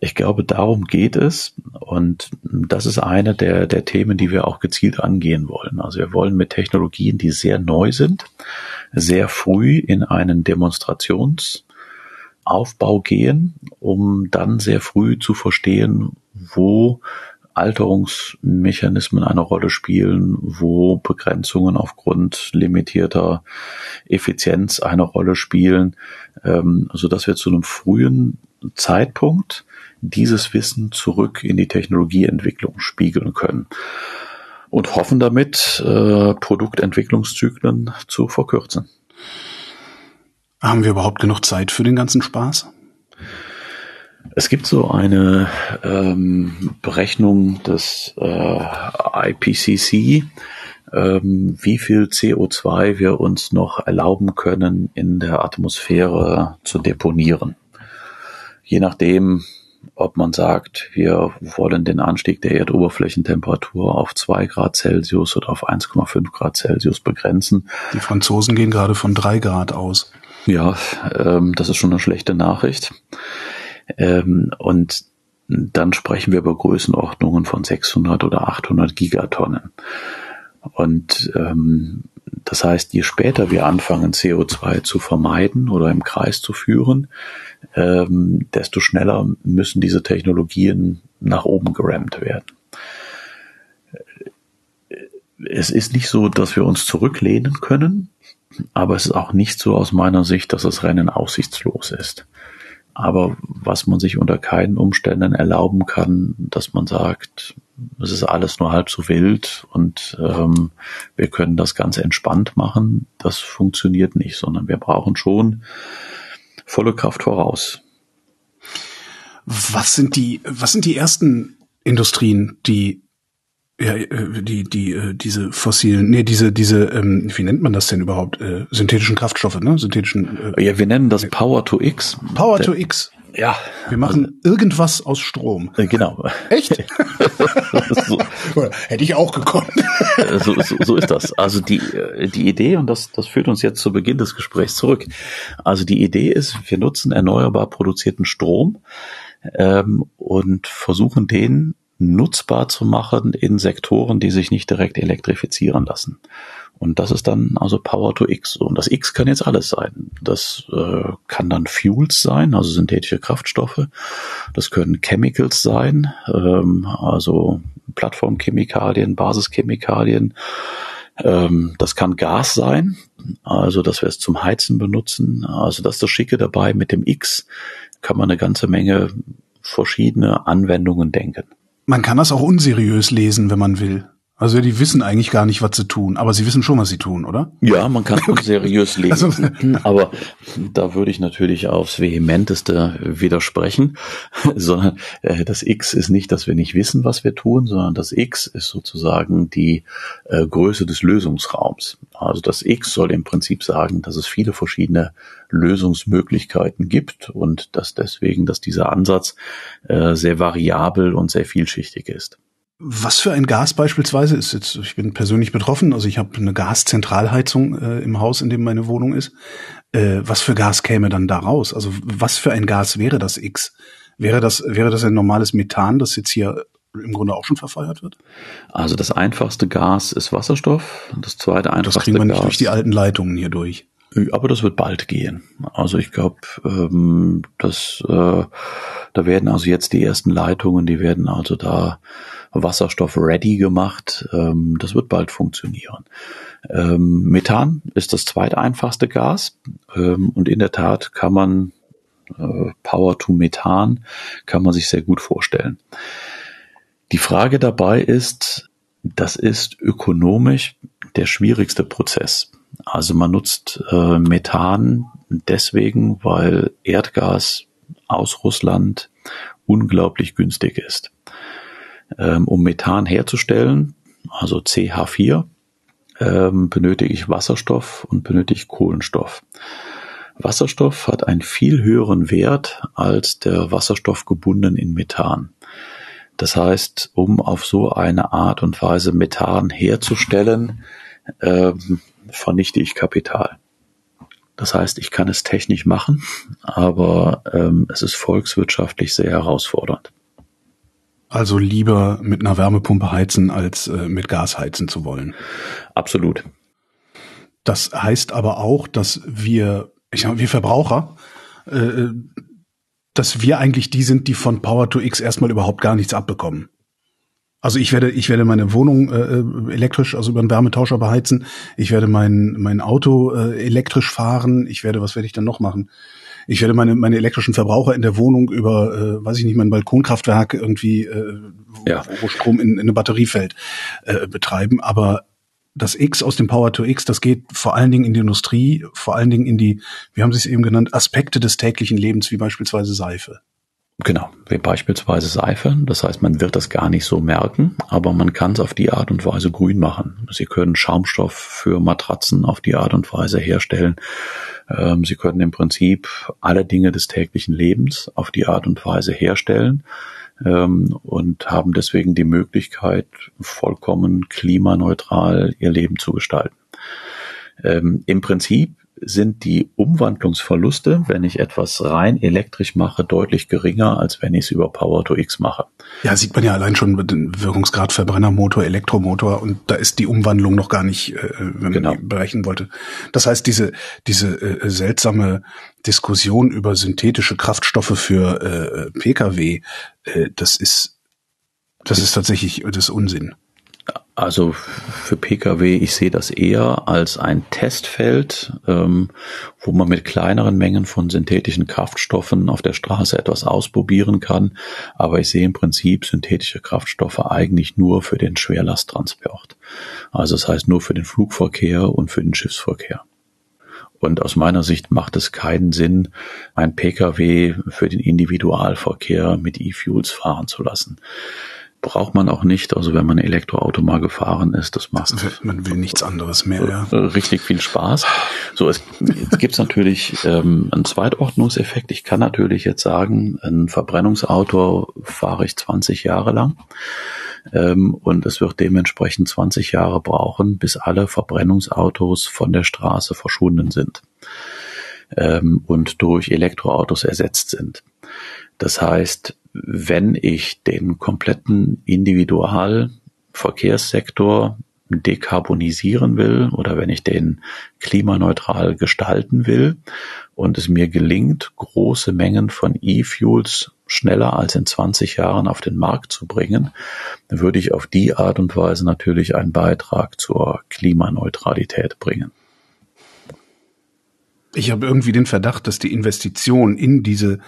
ich glaube, darum geht es. Und das ist eine der, der Themen, die wir auch gezielt angehen wollen. Also wir wollen mit Technologien, die sehr neu sind, sehr früh in einen Demonstrationsaufbau gehen, um dann sehr früh zu verstehen, wo Alterungsmechanismen eine Rolle spielen, wo Begrenzungen aufgrund limitierter Effizienz eine Rolle spielen, ähm, so dass wir zu einem frühen Zeitpunkt dieses Wissen zurück in die Technologieentwicklung spiegeln können und hoffen damit, äh, Produktentwicklungszyklen zu verkürzen. Haben wir überhaupt genug Zeit für den ganzen Spaß? Es gibt so eine ähm, Berechnung des äh, IPCC, ähm, wie viel CO2 wir uns noch erlauben können, in der Atmosphäre zu deponieren. Je nachdem, ob man sagt, wir wollen den Anstieg der Erdoberflächentemperatur auf zwei Grad Celsius oder auf 1,5 Grad Celsius begrenzen. Die Franzosen gehen gerade von drei Grad aus. Ja, ähm, das ist schon eine schlechte Nachricht. Ähm, und dann sprechen wir über Größenordnungen von 600 oder 800 Gigatonnen. Und ähm, das heißt, je später wir anfangen, CO2 zu vermeiden oder im Kreis zu führen, ähm, desto schneller müssen diese Technologien nach oben gerammt werden. Es ist nicht so, dass wir uns zurücklehnen können, aber es ist auch nicht so aus meiner Sicht, dass das Rennen aussichtslos ist. Aber was man sich unter keinen Umständen erlauben kann, dass man sagt, es ist alles nur halb so wild und ähm, wir können das ganz entspannt machen, das funktioniert nicht, sondern wir brauchen schon volle Kraft voraus. Was sind die, was sind die ersten Industrien, die ja, äh, die, die, äh, diese fossilen, nee, diese, diese, ähm, wie nennt man das denn überhaupt? Äh, synthetischen Kraftstoffe, ne? Synthetischen. Äh, ja, wir nennen das Power to X. Power to X. Ja. Wir machen also, irgendwas aus Strom. Äh, genau. Echt? so. Hätte ich auch gekonnt. so, so, so ist das. Also die, die Idee, und das, das führt uns jetzt zu Beginn des Gesprächs zurück. Also die Idee ist, wir nutzen erneuerbar produzierten Strom ähm, und versuchen den nutzbar zu machen in Sektoren, die sich nicht direkt elektrifizieren lassen. Und das ist dann also Power to X. Und das X kann jetzt alles sein. Das äh, kann dann Fuels sein, also synthetische Kraftstoffe. Das können Chemicals sein, ähm, also Plattformchemikalien, Basischemikalien. Ähm, das kann Gas sein, also dass wir es zum Heizen benutzen. Also das ist das Schicke dabei. Mit dem X kann man eine ganze Menge verschiedene Anwendungen denken. Man kann das auch unseriös lesen, wenn man will. Also die wissen eigentlich gar nicht, was sie tun, aber sie wissen schon, was sie tun, oder? Ja, man kann unseriös lesen, also, aber da würde ich natürlich aufs vehementeste widersprechen, sondern äh, das X ist nicht, dass wir nicht wissen, was wir tun, sondern das X ist sozusagen die äh, Größe des Lösungsraums. Also das X soll im Prinzip sagen, dass es viele verschiedene Lösungsmöglichkeiten gibt und dass deswegen, dass dieser Ansatz äh, sehr variabel und sehr vielschichtig ist. Was für ein Gas beispielsweise ist jetzt, ich bin persönlich betroffen, also ich habe eine Gaszentralheizung äh, im Haus, in dem meine Wohnung ist. Äh, was für Gas käme dann da raus? Also was für ein Gas wäre das X? Wäre das, wäre das ein normales Methan, das jetzt hier im Grunde auch schon verfeuert wird? Also das einfachste Gas ist Wasserstoff. Das zweite einfachste Gas. Das kriegen wir nicht durch die alten Leitungen hier durch. Aber das wird bald gehen. Also ich glaube, ähm, dass äh, da werden also jetzt die ersten Leitungen, die werden also da Wasserstoff ready gemacht. Ähm, das wird bald funktionieren. Ähm, Methan ist das zweiteinfachste Gas ähm, und in der Tat kann man äh, Power to Methan kann man sich sehr gut vorstellen. Die Frage dabei ist, das ist ökonomisch der schwierigste Prozess. Also man nutzt äh, Methan deswegen, weil Erdgas aus Russland unglaublich günstig ist. Ähm, um Methan herzustellen, also CH4, ähm, benötige ich Wasserstoff und benötige Kohlenstoff. Wasserstoff hat einen viel höheren Wert als der Wasserstoff gebunden in Methan. Das heißt, um auf so eine Art und Weise Methan herzustellen, ähm, vernichte ich Kapital. Das heißt, ich kann es technisch machen, aber ähm, es ist volkswirtschaftlich sehr herausfordernd. Also lieber mit einer Wärmepumpe heizen, als äh, mit Gas heizen zu wollen. Absolut. Das heißt aber auch, dass wir, ich sag, wir Verbraucher, äh, dass wir eigentlich die sind, die von Power to X erstmal überhaupt gar nichts abbekommen. Also ich werde, ich werde meine Wohnung äh, elektrisch, also über einen Wärmetauscher beheizen. Ich werde mein, mein Auto äh, elektrisch fahren. Ich werde, was werde ich dann noch machen? ich werde meine, meine elektrischen Verbraucher in der Wohnung über, äh, weiß ich nicht, mein Balkonkraftwerk irgendwie, äh, wo, ja. wo Strom in, in eine Batterie fällt, äh, betreiben. Aber das X aus dem Power to X, das geht vor allen Dingen in die Industrie, vor allen Dingen in die, wir haben es eben genannt, Aspekte des täglichen Lebens, wie beispielsweise Seife. Genau, wie beispielsweise Seife. Das heißt, man wird das gar nicht so merken, aber man kann es auf die Art und Weise grün machen. Sie können Schaumstoff für Matratzen auf die Art und Weise herstellen. Ähm, Sie können im Prinzip alle Dinge des täglichen Lebens auf die Art und Weise herstellen ähm, und haben deswegen die Möglichkeit, vollkommen klimaneutral ihr Leben zu gestalten. Ähm, Im Prinzip sind die Umwandlungsverluste, wenn ich etwas rein elektrisch mache, deutlich geringer, als wenn ich es über Power to X mache. Ja, sieht man ja allein schon mit dem Wirkungsgrad Verbrennermotor, Elektromotor und da ist die Umwandlung noch gar nicht, äh, wenn genau. man berechnen wollte. Das heißt, diese, diese äh, seltsame Diskussion über synthetische Kraftstoffe für äh, Pkw, äh, das ist, das ist tatsächlich das ist Unsinn. Also für Pkw, ich sehe das eher als ein Testfeld, ähm, wo man mit kleineren Mengen von synthetischen Kraftstoffen auf der Straße etwas ausprobieren kann. Aber ich sehe im Prinzip synthetische Kraftstoffe eigentlich nur für den Schwerlasttransport. Also das heißt nur für den Flugverkehr und für den Schiffsverkehr. Und aus meiner Sicht macht es keinen Sinn, ein Pkw für den Individualverkehr mit E-Fuels fahren zu lassen braucht man auch nicht. Also wenn man ein Elektroauto mal gefahren ist, das macht. Man will nichts anderes mehr, ja. Äh, richtig viel Spaß. So, es, jetzt gibt's natürlich ähm, einen Zweitordnungseffekt. Ich kann natürlich jetzt sagen, ein Verbrennungsauto fahre ich 20 Jahre lang. Ähm, und es wird dementsprechend 20 Jahre brauchen, bis alle Verbrennungsautos von der Straße verschwunden sind ähm, und durch Elektroautos ersetzt sind. Das heißt, wenn ich den kompletten Individualverkehrssektor dekarbonisieren will oder wenn ich den klimaneutral gestalten will und es mir gelingt, große Mengen von E-Fuels schneller als in 20 Jahren auf den Markt zu bringen, würde ich auf die Art und Weise natürlich einen Beitrag zur Klimaneutralität bringen. Ich habe irgendwie den Verdacht, dass die Investition in diese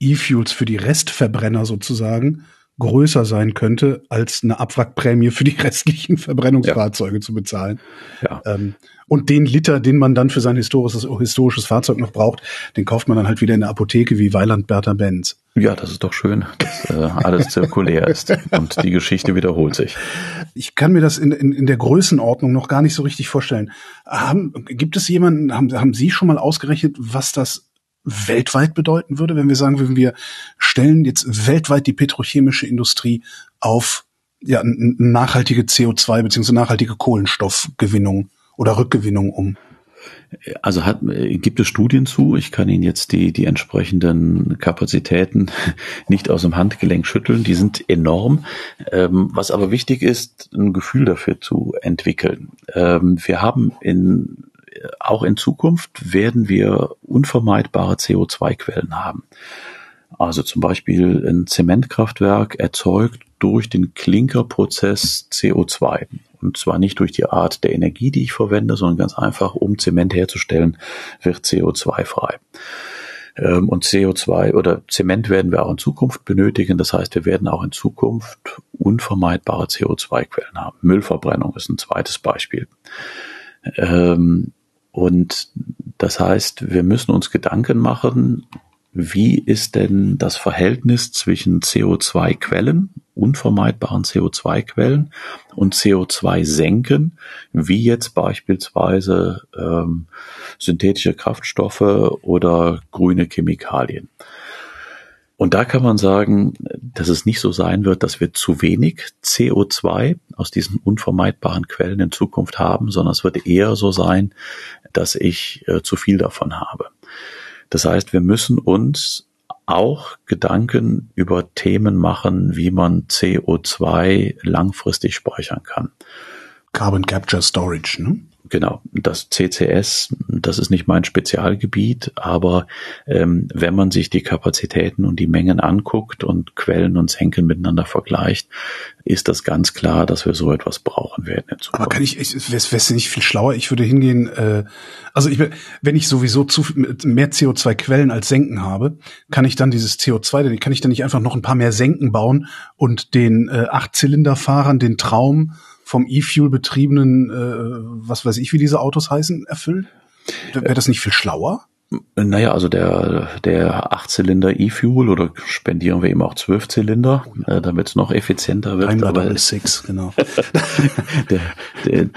E-Fuels für die Restverbrenner sozusagen größer sein könnte, als eine Abwrackprämie für die restlichen Verbrennungsfahrzeuge ja. zu bezahlen. Ja. Ähm, und den Liter, den man dann für sein historisches, historisches Fahrzeug noch braucht, den kauft man dann halt wieder in der Apotheke wie Weiland Bertha Benz. Ja, das ist doch schön, dass äh, alles zirkulär ist und die Geschichte wiederholt sich. Ich kann mir das in, in, in der Größenordnung noch gar nicht so richtig vorstellen. Haben, gibt es jemanden, haben, haben Sie schon mal ausgerechnet, was das weltweit bedeuten würde, wenn wir sagen würden, wir stellen jetzt weltweit die petrochemische Industrie auf ja, nachhaltige CO2 bzw. nachhaltige Kohlenstoffgewinnung oder Rückgewinnung um? Also hat, gibt es Studien zu? Ich kann Ihnen jetzt die, die entsprechenden Kapazitäten nicht aus dem Handgelenk schütteln. Die sind enorm. Ähm, was aber wichtig ist, ein Gefühl dafür zu entwickeln. Ähm, wir haben in auch in Zukunft werden wir unvermeidbare CO2-Quellen haben. Also zum Beispiel ein Zementkraftwerk erzeugt durch den Klinkerprozess CO2. Und zwar nicht durch die Art der Energie, die ich verwende, sondern ganz einfach, um Zement herzustellen, wird CO2 frei. Ähm, und CO2 oder Zement werden wir auch in Zukunft benötigen. Das heißt, wir werden auch in Zukunft unvermeidbare CO2-Quellen haben. Müllverbrennung ist ein zweites Beispiel. Ähm, und das heißt, wir müssen uns Gedanken machen, wie ist denn das Verhältnis zwischen CO2-Quellen, unvermeidbaren CO2-Quellen und CO2-Senken, wie jetzt beispielsweise ähm, synthetische Kraftstoffe oder grüne Chemikalien. Und da kann man sagen, dass es nicht so sein wird, dass wir zu wenig CO2 aus diesen unvermeidbaren Quellen in Zukunft haben, sondern es wird eher so sein, dass ich äh, zu viel davon habe. Das heißt, wir müssen uns auch Gedanken über Themen machen, wie man CO2 langfristig speichern kann. Carbon Capture Storage, ne? Genau, das CCS, das ist nicht mein Spezialgebiet, aber ähm, wenn man sich die Kapazitäten und die Mengen anguckt und Quellen und Senken miteinander vergleicht, ist das ganz klar, dass wir so etwas brauchen werden in Zukunft. Aber kann ich, ich wäre es nicht viel schlauer, ich würde hingehen, äh, also ich, wenn ich sowieso zu mehr CO2-Quellen als Senken habe, kann ich dann dieses CO2, kann ich dann nicht einfach noch ein paar mehr Senken bauen und den äh, Achtzylinderfahrern den Traum vom E-Fuel betriebenen, äh, was weiß ich, wie diese Autos heißen, erfüllen? Wäre das nicht viel schlauer? Naja, also der, der Achtzylinder E-Fuel oder spendieren wir ihm auch Zwölfzylinder, äh, damit es noch effizienter wird. Daimler aber Six, genau. der, der,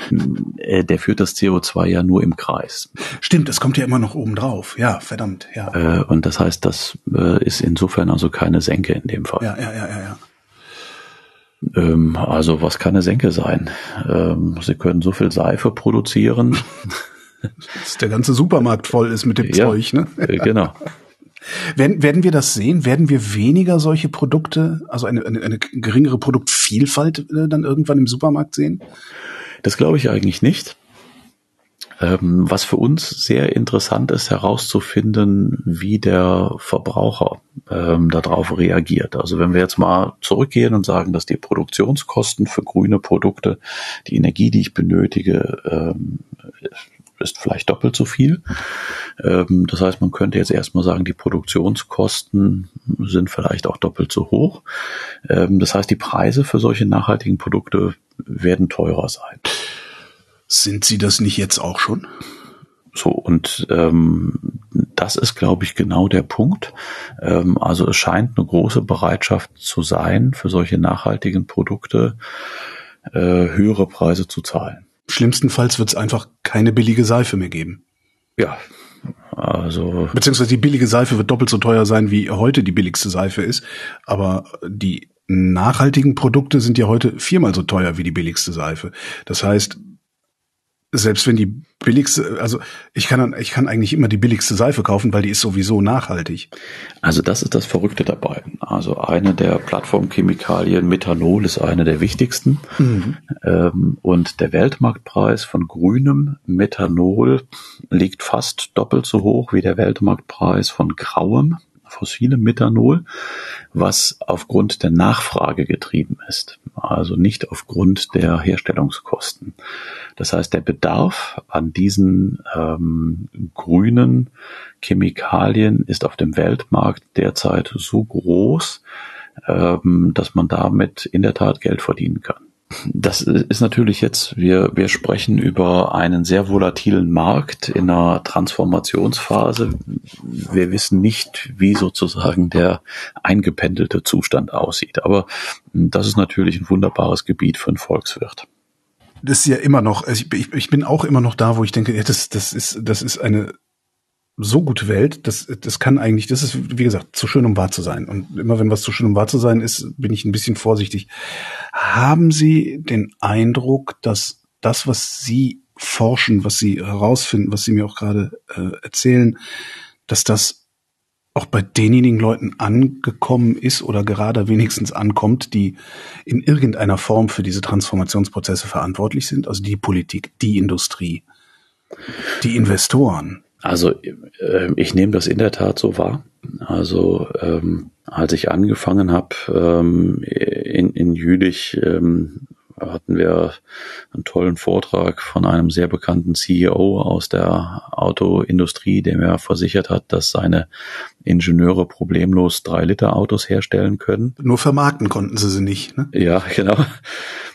äh, der führt das CO2 ja nur im Kreis. Stimmt, es kommt ja immer noch oben drauf. Ja, verdammt, ja. Äh, und das heißt, das äh, ist insofern also keine Senke in dem Fall. Ja, ja, ja, ja, ja. Ähm, also was kann eine Senke sein? Ähm, sie können so viel Seife produzieren. Dass der ganze Supermarkt voll ist mit dem ja, Zeug, ne? Äh, genau. Werden, werden wir das sehen? Werden wir weniger solche Produkte, also eine, eine, eine geringere Produktvielfalt äh, dann irgendwann im Supermarkt sehen? Das glaube ich eigentlich nicht. Ähm, was für uns sehr interessant ist, herauszufinden, wie der Verbraucher ähm, darauf reagiert. Also wenn wir jetzt mal zurückgehen und sagen, dass die Produktionskosten für grüne Produkte, die Energie, die ich benötige, ähm, ist vielleicht doppelt so viel. Ähm, das heißt, man könnte jetzt erstmal sagen, die Produktionskosten sind vielleicht auch doppelt so hoch. Ähm, das heißt, die Preise für solche nachhaltigen Produkte werden teurer sein. Sind sie das nicht jetzt auch schon? So, und ähm, das ist, glaube ich, genau der Punkt. Ähm, also es scheint eine große Bereitschaft zu sein, für solche nachhaltigen Produkte äh, höhere Preise zu zahlen. Schlimmstenfalls wird es einfach keine billige Seife mehr geben. Ja, also. Beziehungsweise die billige Seife wird doppelt so teuer sein, wie heute die billigste Seife ist. Aber die nachhaltigen Produkte sind ja heute viermal so teuer wie die billigste Seife. Das heißt, selbst wenn die billigste, also ich kann, ich kann eigentlich immer die billigste Seife kaufen, weil die ist sowieso nachhaltig. Also das ist das Verrückte dabei. Also eine der Plattformchemikalien, Methanol, ist eine der wichtigsten. Mhm. Ähm, und der Weltmarktpreis von grünem Methanol liegt fast doppelt so hoch wie der Weltmarktpreis von grauem fossilem Methanol, was aufgrund der Nachfrage getrieben ist, also nicht aufgrund der Herstellungskosten. Das heißt, der Bedarf an diesen ähm, grünen Chemikalien ist auf dem Weltmarkt derzeit so groß, ähm, dass man damit in der Tat Geld verdienen kann. Das ist natürlich jetzt, wir, wir sprechen über einen sehr volatilen Markt in einer Transformationsphase. Wir wissen nicht, wie sozusagen der eingependelte Zustand aussieht. Aber das ist natürlich ein wunderbares Gebiet für einen Volkswirt. Das ist ja immer noch, also ich, ich bin auch immer noch da, wo ich denke, ja, das, das ist, das ist eine so gute Welt, das, das kann eigentlich, das ist, wie gesagt, zu schön, um wahr zu sein. Und immer wenn was zu schön, um wahr zu sein ist, bin ich ein bisschen vorsichtig. Haben Sie den Eindruck, dass das, was Sie forschen, was Sie herausfinden, was Sie mir auch gerade äh, erzählen, dass das auch bei denjenigen Leuten angekommen ist oder gerade wenigstens ankommt, die in irgendeiner Form für diese Transformationsprozesse verantwortlich sind, also die Politik, die Industrie, die Investoren. Also äh, ich nehme das in der Tat so wahr. Also ähm, als ich angefangen habe ähm, in, in Jülich, ähm, hatten wir einen tollen Vortrag von einem sehr bekannten CEO aus der Autoindustrie, der mir versichert hat, dass seine Ingenieure problemlos drei Liter Autos herstellen können. Nur vermarkten konnten sie sie nicht. Ne? Ja, genau.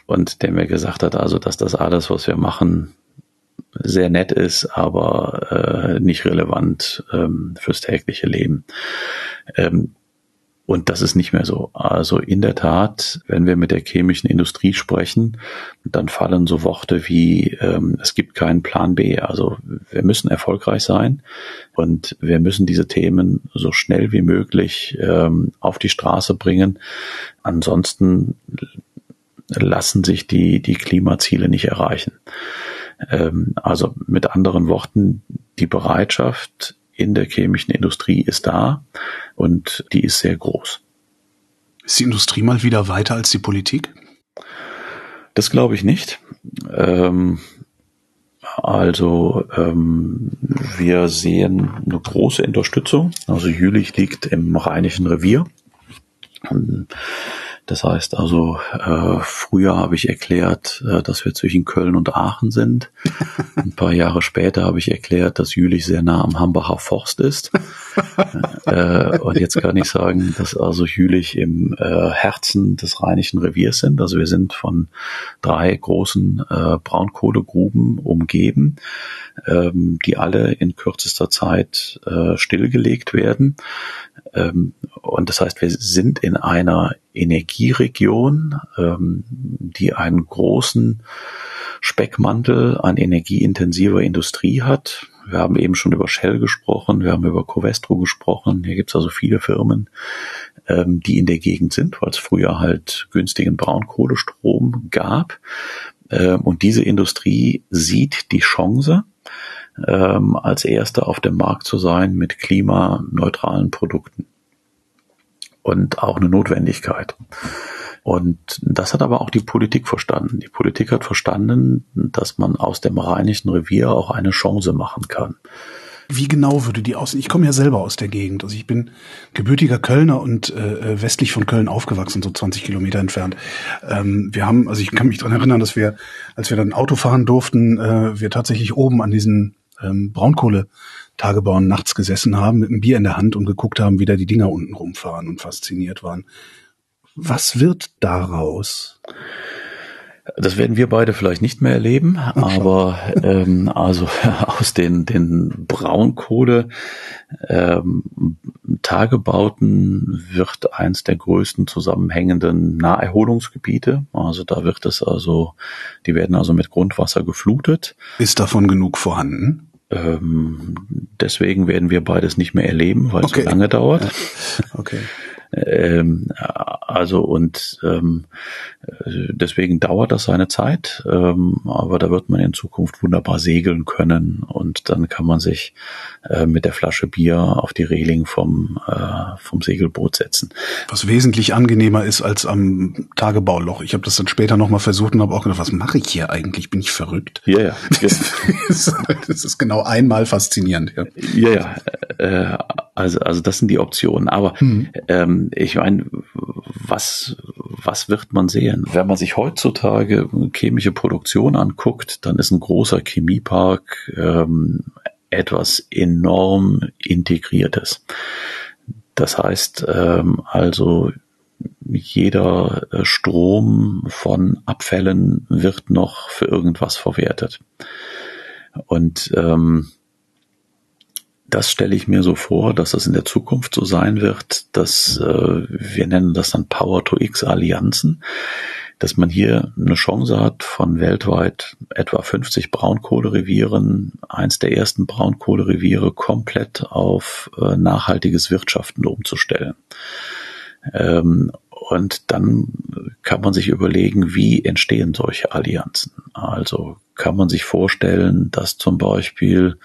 Und der mir gesagt hat, also dass das alles, was wir machen, sehr nett ist, aber äh, nicht relevant ähm, fürs tägliche Leben. Ähm, und das ist nicht mehr so. Also in der Tat, wenn wir mit der chemischen Industrie sprechen, dann fallen so Worte wie, ähm, es gibt keinen Plan B. Also wir müssen erfolgreich sein und wir müssen diese Themen so schnell wie möglich ähm, auf die Straße bringen. Ansonsten lassen sich die, die Klimaziele nicht erreichen. Ähm, also mit anderen Worten, die Bereitschaft in der chemischen Industrie ist da und die ist sehr groß. Ist die Industrie mal wieder weiter als die Politik? Das glaube ich nicht. Ähm, also ähm, wir sehen eine große Unterstützung. Also Jülich liegt im Rheinischen Revier. Das heißt also, äh, früher habe ich erklärt, äh, dass wir zwischen Köln und Aachen sind. Ein paar Jahre später habe ich erklärt, dass Jülich sehr nah am Hambacher Forst ist. äh, und jetzt kann ich sagen, dass also Jülich im äh, Herzen des Rheinischen Reviers sind. Also wir sind von drei großen äh, Braunkohlegruben umgeben, ähm, die alle in kürzester Zeit äh, stillgelegt werden. Ähm, und das heißt, wir sind in einer Energieregion, ähm, die einen großen Speckmantel an energieintensiver Industrie hat. Wir haben eben schon über Shell gesprochen, wir haben über Covestro gesprochen. Hier gibt es also viele Firmen, ähm, die in der Gegend sind, weil es früher halt günstigen Braunkohlestrom gab. und diese Industrie sieht die Chance, ähm, als erster auf dem Markt zu sein mit klimaneutralen Produkten. Und auch eine Notwendigkeit. Und das hat aber auch die Politik verstanden. Die Politik hat verstanden, dass man aus dem Rheinischen Revier auch eine Chance machen kann. Wie genau würde die aussehen? Ich komme ja selber aus der Gegend. Also ich bin gebürtiger Kölner und äh, westlich von Köln aufgewachsen, so 20 Kilometer entfernt. Ähm, wir haben, also ich kann mich dran erinnern, dass wir, als wir dann Auto fahren durften, äh, wir tatsächlich oben an diesen ähm, Braunkohletagebauern nachts gesessen haben mit einem Bier in der Hand und geguckt haben, wie da die Dinger unten rumfahren und fasziniert waren. Was wird daraus? Das werden wir beide vielleicht nicht mehr erleben, aber ähm, also aus den, den Braunkohle ähm, Tagebauten wird eins der größten zusammenhängenden Naherholungsgebiete. Also da wird es also, die werden also mit Grundwasser geflutet. Ist davon genug vorhanden? Ähm, deswegen werden wir beides nicht mehr erleben, weil okay. es so lange dauert. Okay. Ähm, also und ähm, deswegen dauert das seine Zeit, ähm, aber da wird man in Zukunft wunderbar segeln können und dann kann man sich äh, mit der Flasche Bier auf die Reling vom, äh, vom Segelboot setzen. Was wesentlich angenehmer ist als am Tagebauloch. Ich habe das dann später nochmal versucht und habe auch gedacht, was mache ich hier eigentlich? Bin ich verrückt? Ja, ja. das ist genau einmal faszinierend. Ja, ja. ja äh, also, also das sind die Optionen. Aber hm. ähm, ich meine, was, was wird man sehen? Wenn man sich heutzutage chemische Produktion anguckt, dann ist ein großer Chemiepark ähm, etwas enorm integriertes. Das heißt ähm, also, jeder äh, Strom von Abfällen wird noch für irgendwas verwertet. Und ähm, das stelle ich mir so vor, dass das in der Zukunft so sein wird, dass äh, wir nennen das dann Power-to-X-Allianzen, dass man hier eine Chance hat, von weltweit etwa 50 Braunkohlerevieren, eins der ersten Braunkohlereviere, komplett auf äh, nachhaltiges Wirtschaften umzustellen. Ähm, und dann kann man sich überlegen, wie entstehen solche Allianzen. Also kann man sich vorstellen, dass zum Beispiel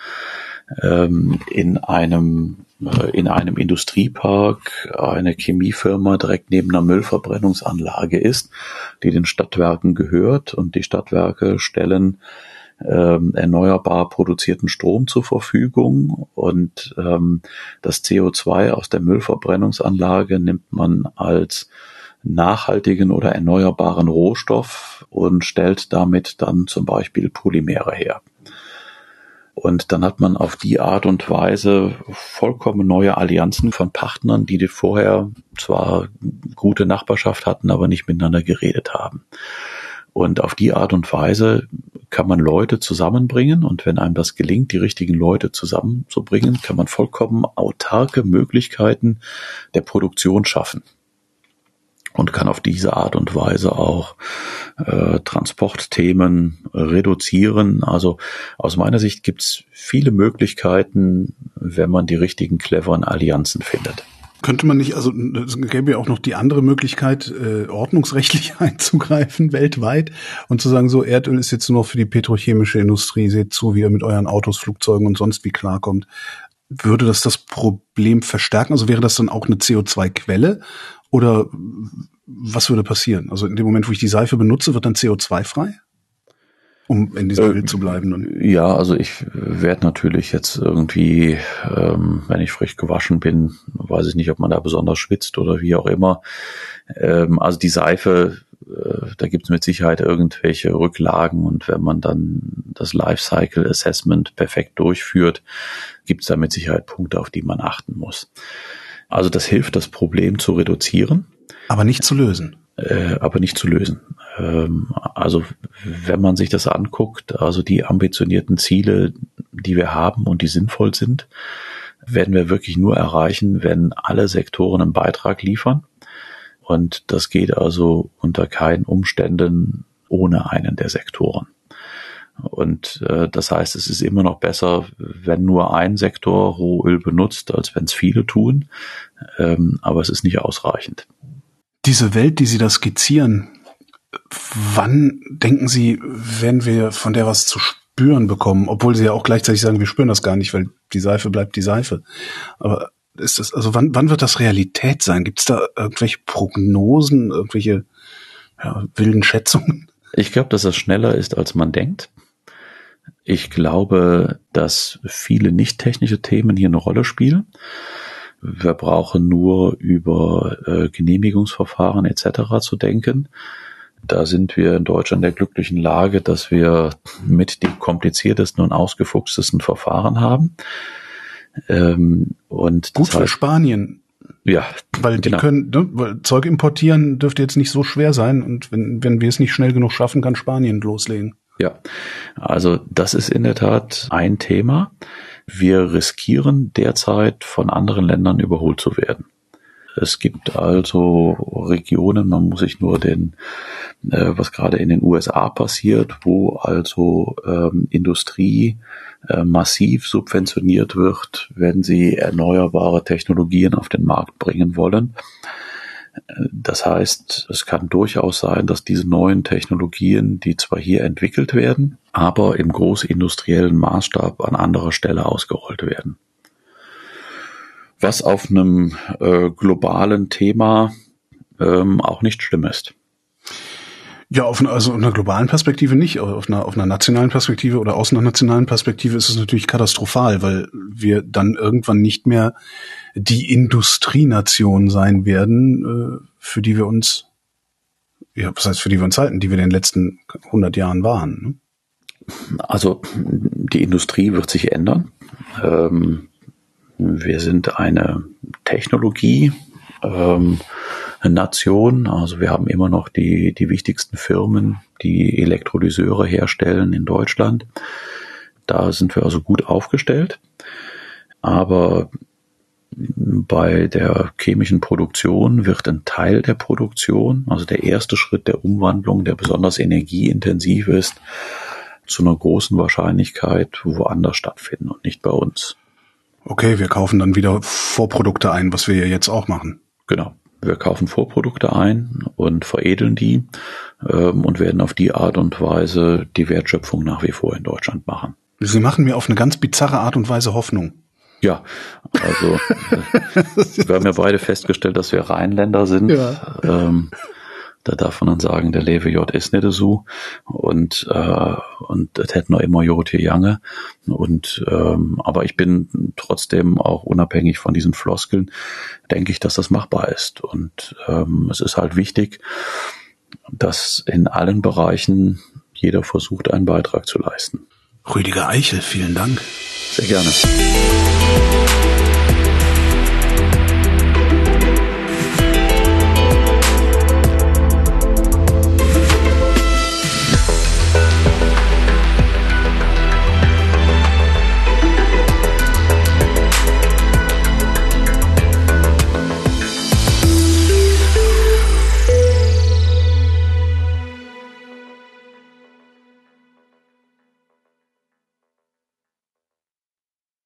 ähm, in einem äh, in einem Industriepark eine Chemiefirma direkt neben einer Müllverbrennungsanlage ist, die den Stadtwerken gehört und die Stadtwerke stellen ähm, erneuerbar produzierten Strom zur Verfügung und ähm, das CO2 aus der Müllverbrennungsanlage nimmt man als nachhaltigen oder erneuerbaren Rohstoff und stellt damit dann zum Beispiel Polymere her. Und dann hat man auf die Art und Weise vollkommen neue Allianzen von Partnern, die vorher zwar gute Nachbarschaft hatten, aber nicht miteinander geredet haben. Und auf die Art und Weise kann man Leute zusammenbringen und wenn einem das gelingt, die richtigen Leute zusammenzubringen, kann man vollkommen autarke Möglichkeiten der Produktion schaffen und kann auf diese Art und Weise auch äh, Transportthemen reduzieren. Also aus meiner Sicht gibt es viele Möglichkeiten, wenn man die richtigen cleveren Allianzen findet. Könnte man nicht, also es gäbe ja auch noch die andere Möglichkeit, äh, ordnungsrechtlich einzugreifen weltweit und zu sagen, so Erdöl ist jetzt nur noch für die petrochemische Industrie, seht zu, wie ihr mit euren Autos, Flugzeugen und sonst wie klarkommt. Würde das das Problem verstärken? Also wäre das dann auch eine CO2-Quelle oder was würde passieren? Also in dem Moment, wo ich die Seife benutze, wird dann CO2 frei? Um in diesem äh, Bild zu bleiben. Dann. Ja, also ich werde natürlich jetzt irgendwie, ähm, wenn ich frisch gewaschen bin, weiß ich nicht, ob man da besonders schwitzt oder wie auch immer. Ähm, also die Seife, äh, da gibt es mit Sicherheit irgendwelche Rücklagen und wenn man dann das Lifecycle Assessment perfekt durchführt, gibt es da mit Sicherheit Punkte, auf die man achten muss. Also das hilft, das Problem zu reduzieren. Aber nicht zu lösen. Äh, aber nicht zu lösen. Ähm, also wenn man sich das anguckt, also die ambitionierten Ziele, die wir haben und die sinnvoll sind, werden wir wirklich nur erreichen, wenn alle Sektoren einen Beitrag liefern. Und das geht also unter keinen Umständen ohne einen der Sektoren. Und äh, das heißt, es ist immer noch besser, wenn nur ein Sektor Rohöl benutzt, als wenn es viele tun. Ähm, aber es ist nicht ausreichend. Diese Welt, die Sie da skizzieren, wann denken Sie, werden wir von der was zu spüren bekommen? Obwohl Sie ja auch gleichzeitig sagen, wir spüren das gar nicht, weil die Seife bleibt die Seife. Aber ist das, also wann, wann wird das Realität sein? Gibt es da irgendwelche Prognosen, irgendwelche ja, wilden Schätzungen? Ich glaube, dass es schneller ist, als man denkt. Ich glaube, dass viele nicht technische Themen hier eine Rolle spielen. Wir brauchen nur über äh, Genehmigungsverfahren etc. zu denken. Da sind wir in Deutschland der glücklichen Lage, dass wir mit die kompliziertesten und ausgefuchstesten Verfahren haben. Ähm, und Gut für heißt, Spanien. Ja. Weil die genau. können, ne, weil Zeug importieren dürfte jetzt nicht so schwer sein und wenn, wenn wir es nicht schnell genug schaffen, kann Spanien loslegen. Ja, also das ist in der Tat ein Thema. Wir riskieren derzeit von anderen Ländern überholt zu werden. Es gibt also Regionen, man muss sich nur den, äh, was gerade in den USA passiert, wo also ähm, Industrie äh, massiv subventioniert wird, wenn sie erneuerbare Technologien auf den Markt bringen wollen. Das heißt, es kann durchaus sein, dass diese neuen Technologien, die zwar hier entwickelt werden, aber im großindustriellen Maßstab an anderer Stelle ausgerollt werden. Was auf einem äh, globalen Thema ähm, auch nicht schlimm ist. Ja, auf einer, also einer globalen Perspektive nicht, auf einer, auf einer nationalen Perspektive oder aus einer nationalen Perspektive ist es natürlich katastrophal, weil wir dann irgendwann nicht mehr die Industrienation sein werden, äh, für die wir uns, ja, was heißt für die wir uns halten, die wir in den letzten 100 Jahren waren. Ne? Also die Industrie wird sich ändern. Ähm, wir sind eine Technologie. Ähm, Nation. Also wir haben immer noch die, die wichtigsten Firmen, die Elektrolyseure herstellen in Deutschland. Da sind wir also gut aufgestellt. Aber bei der chemischen Produktion wird ein Teil der Produktion, also der erste Schritt der Umwandlung, der besonders energieintensiv ist, zu einer großen Wahrscheinlichkeit woanders stattfinden und nicht bei uns. Okay, wir kaufen dann wieder Vorprodukte ein, was wir ja jetzt auch machen. Genau. Wir kaufen Vorprodukte ein und veredeln die ähm, und werden auf die Art und Weise die Wertschöpfung nach wie vor in Deutschland machen. Sie machen mir auf eine ganz bizarre Art und Weise Hoffnung. Ja, also äh, wir haben ja beide festgestellt, dass wir Rheinländer sind. Ja. Ähm, da darf man dann sagen, der Lewe J ist nicht so und äh, und das hätten noch immer Jod hier Jange und ähm, aber ich bin trotzdem auch unabhängig von diesen Floskeln denke ich, dass das machbar ist und ähm, es ist halt wichtig, dass in allen Bereichen jeder versucht, einen Beitrag zu leisten. Rüdiger Eichel, vielen Dank. Sehr gerne.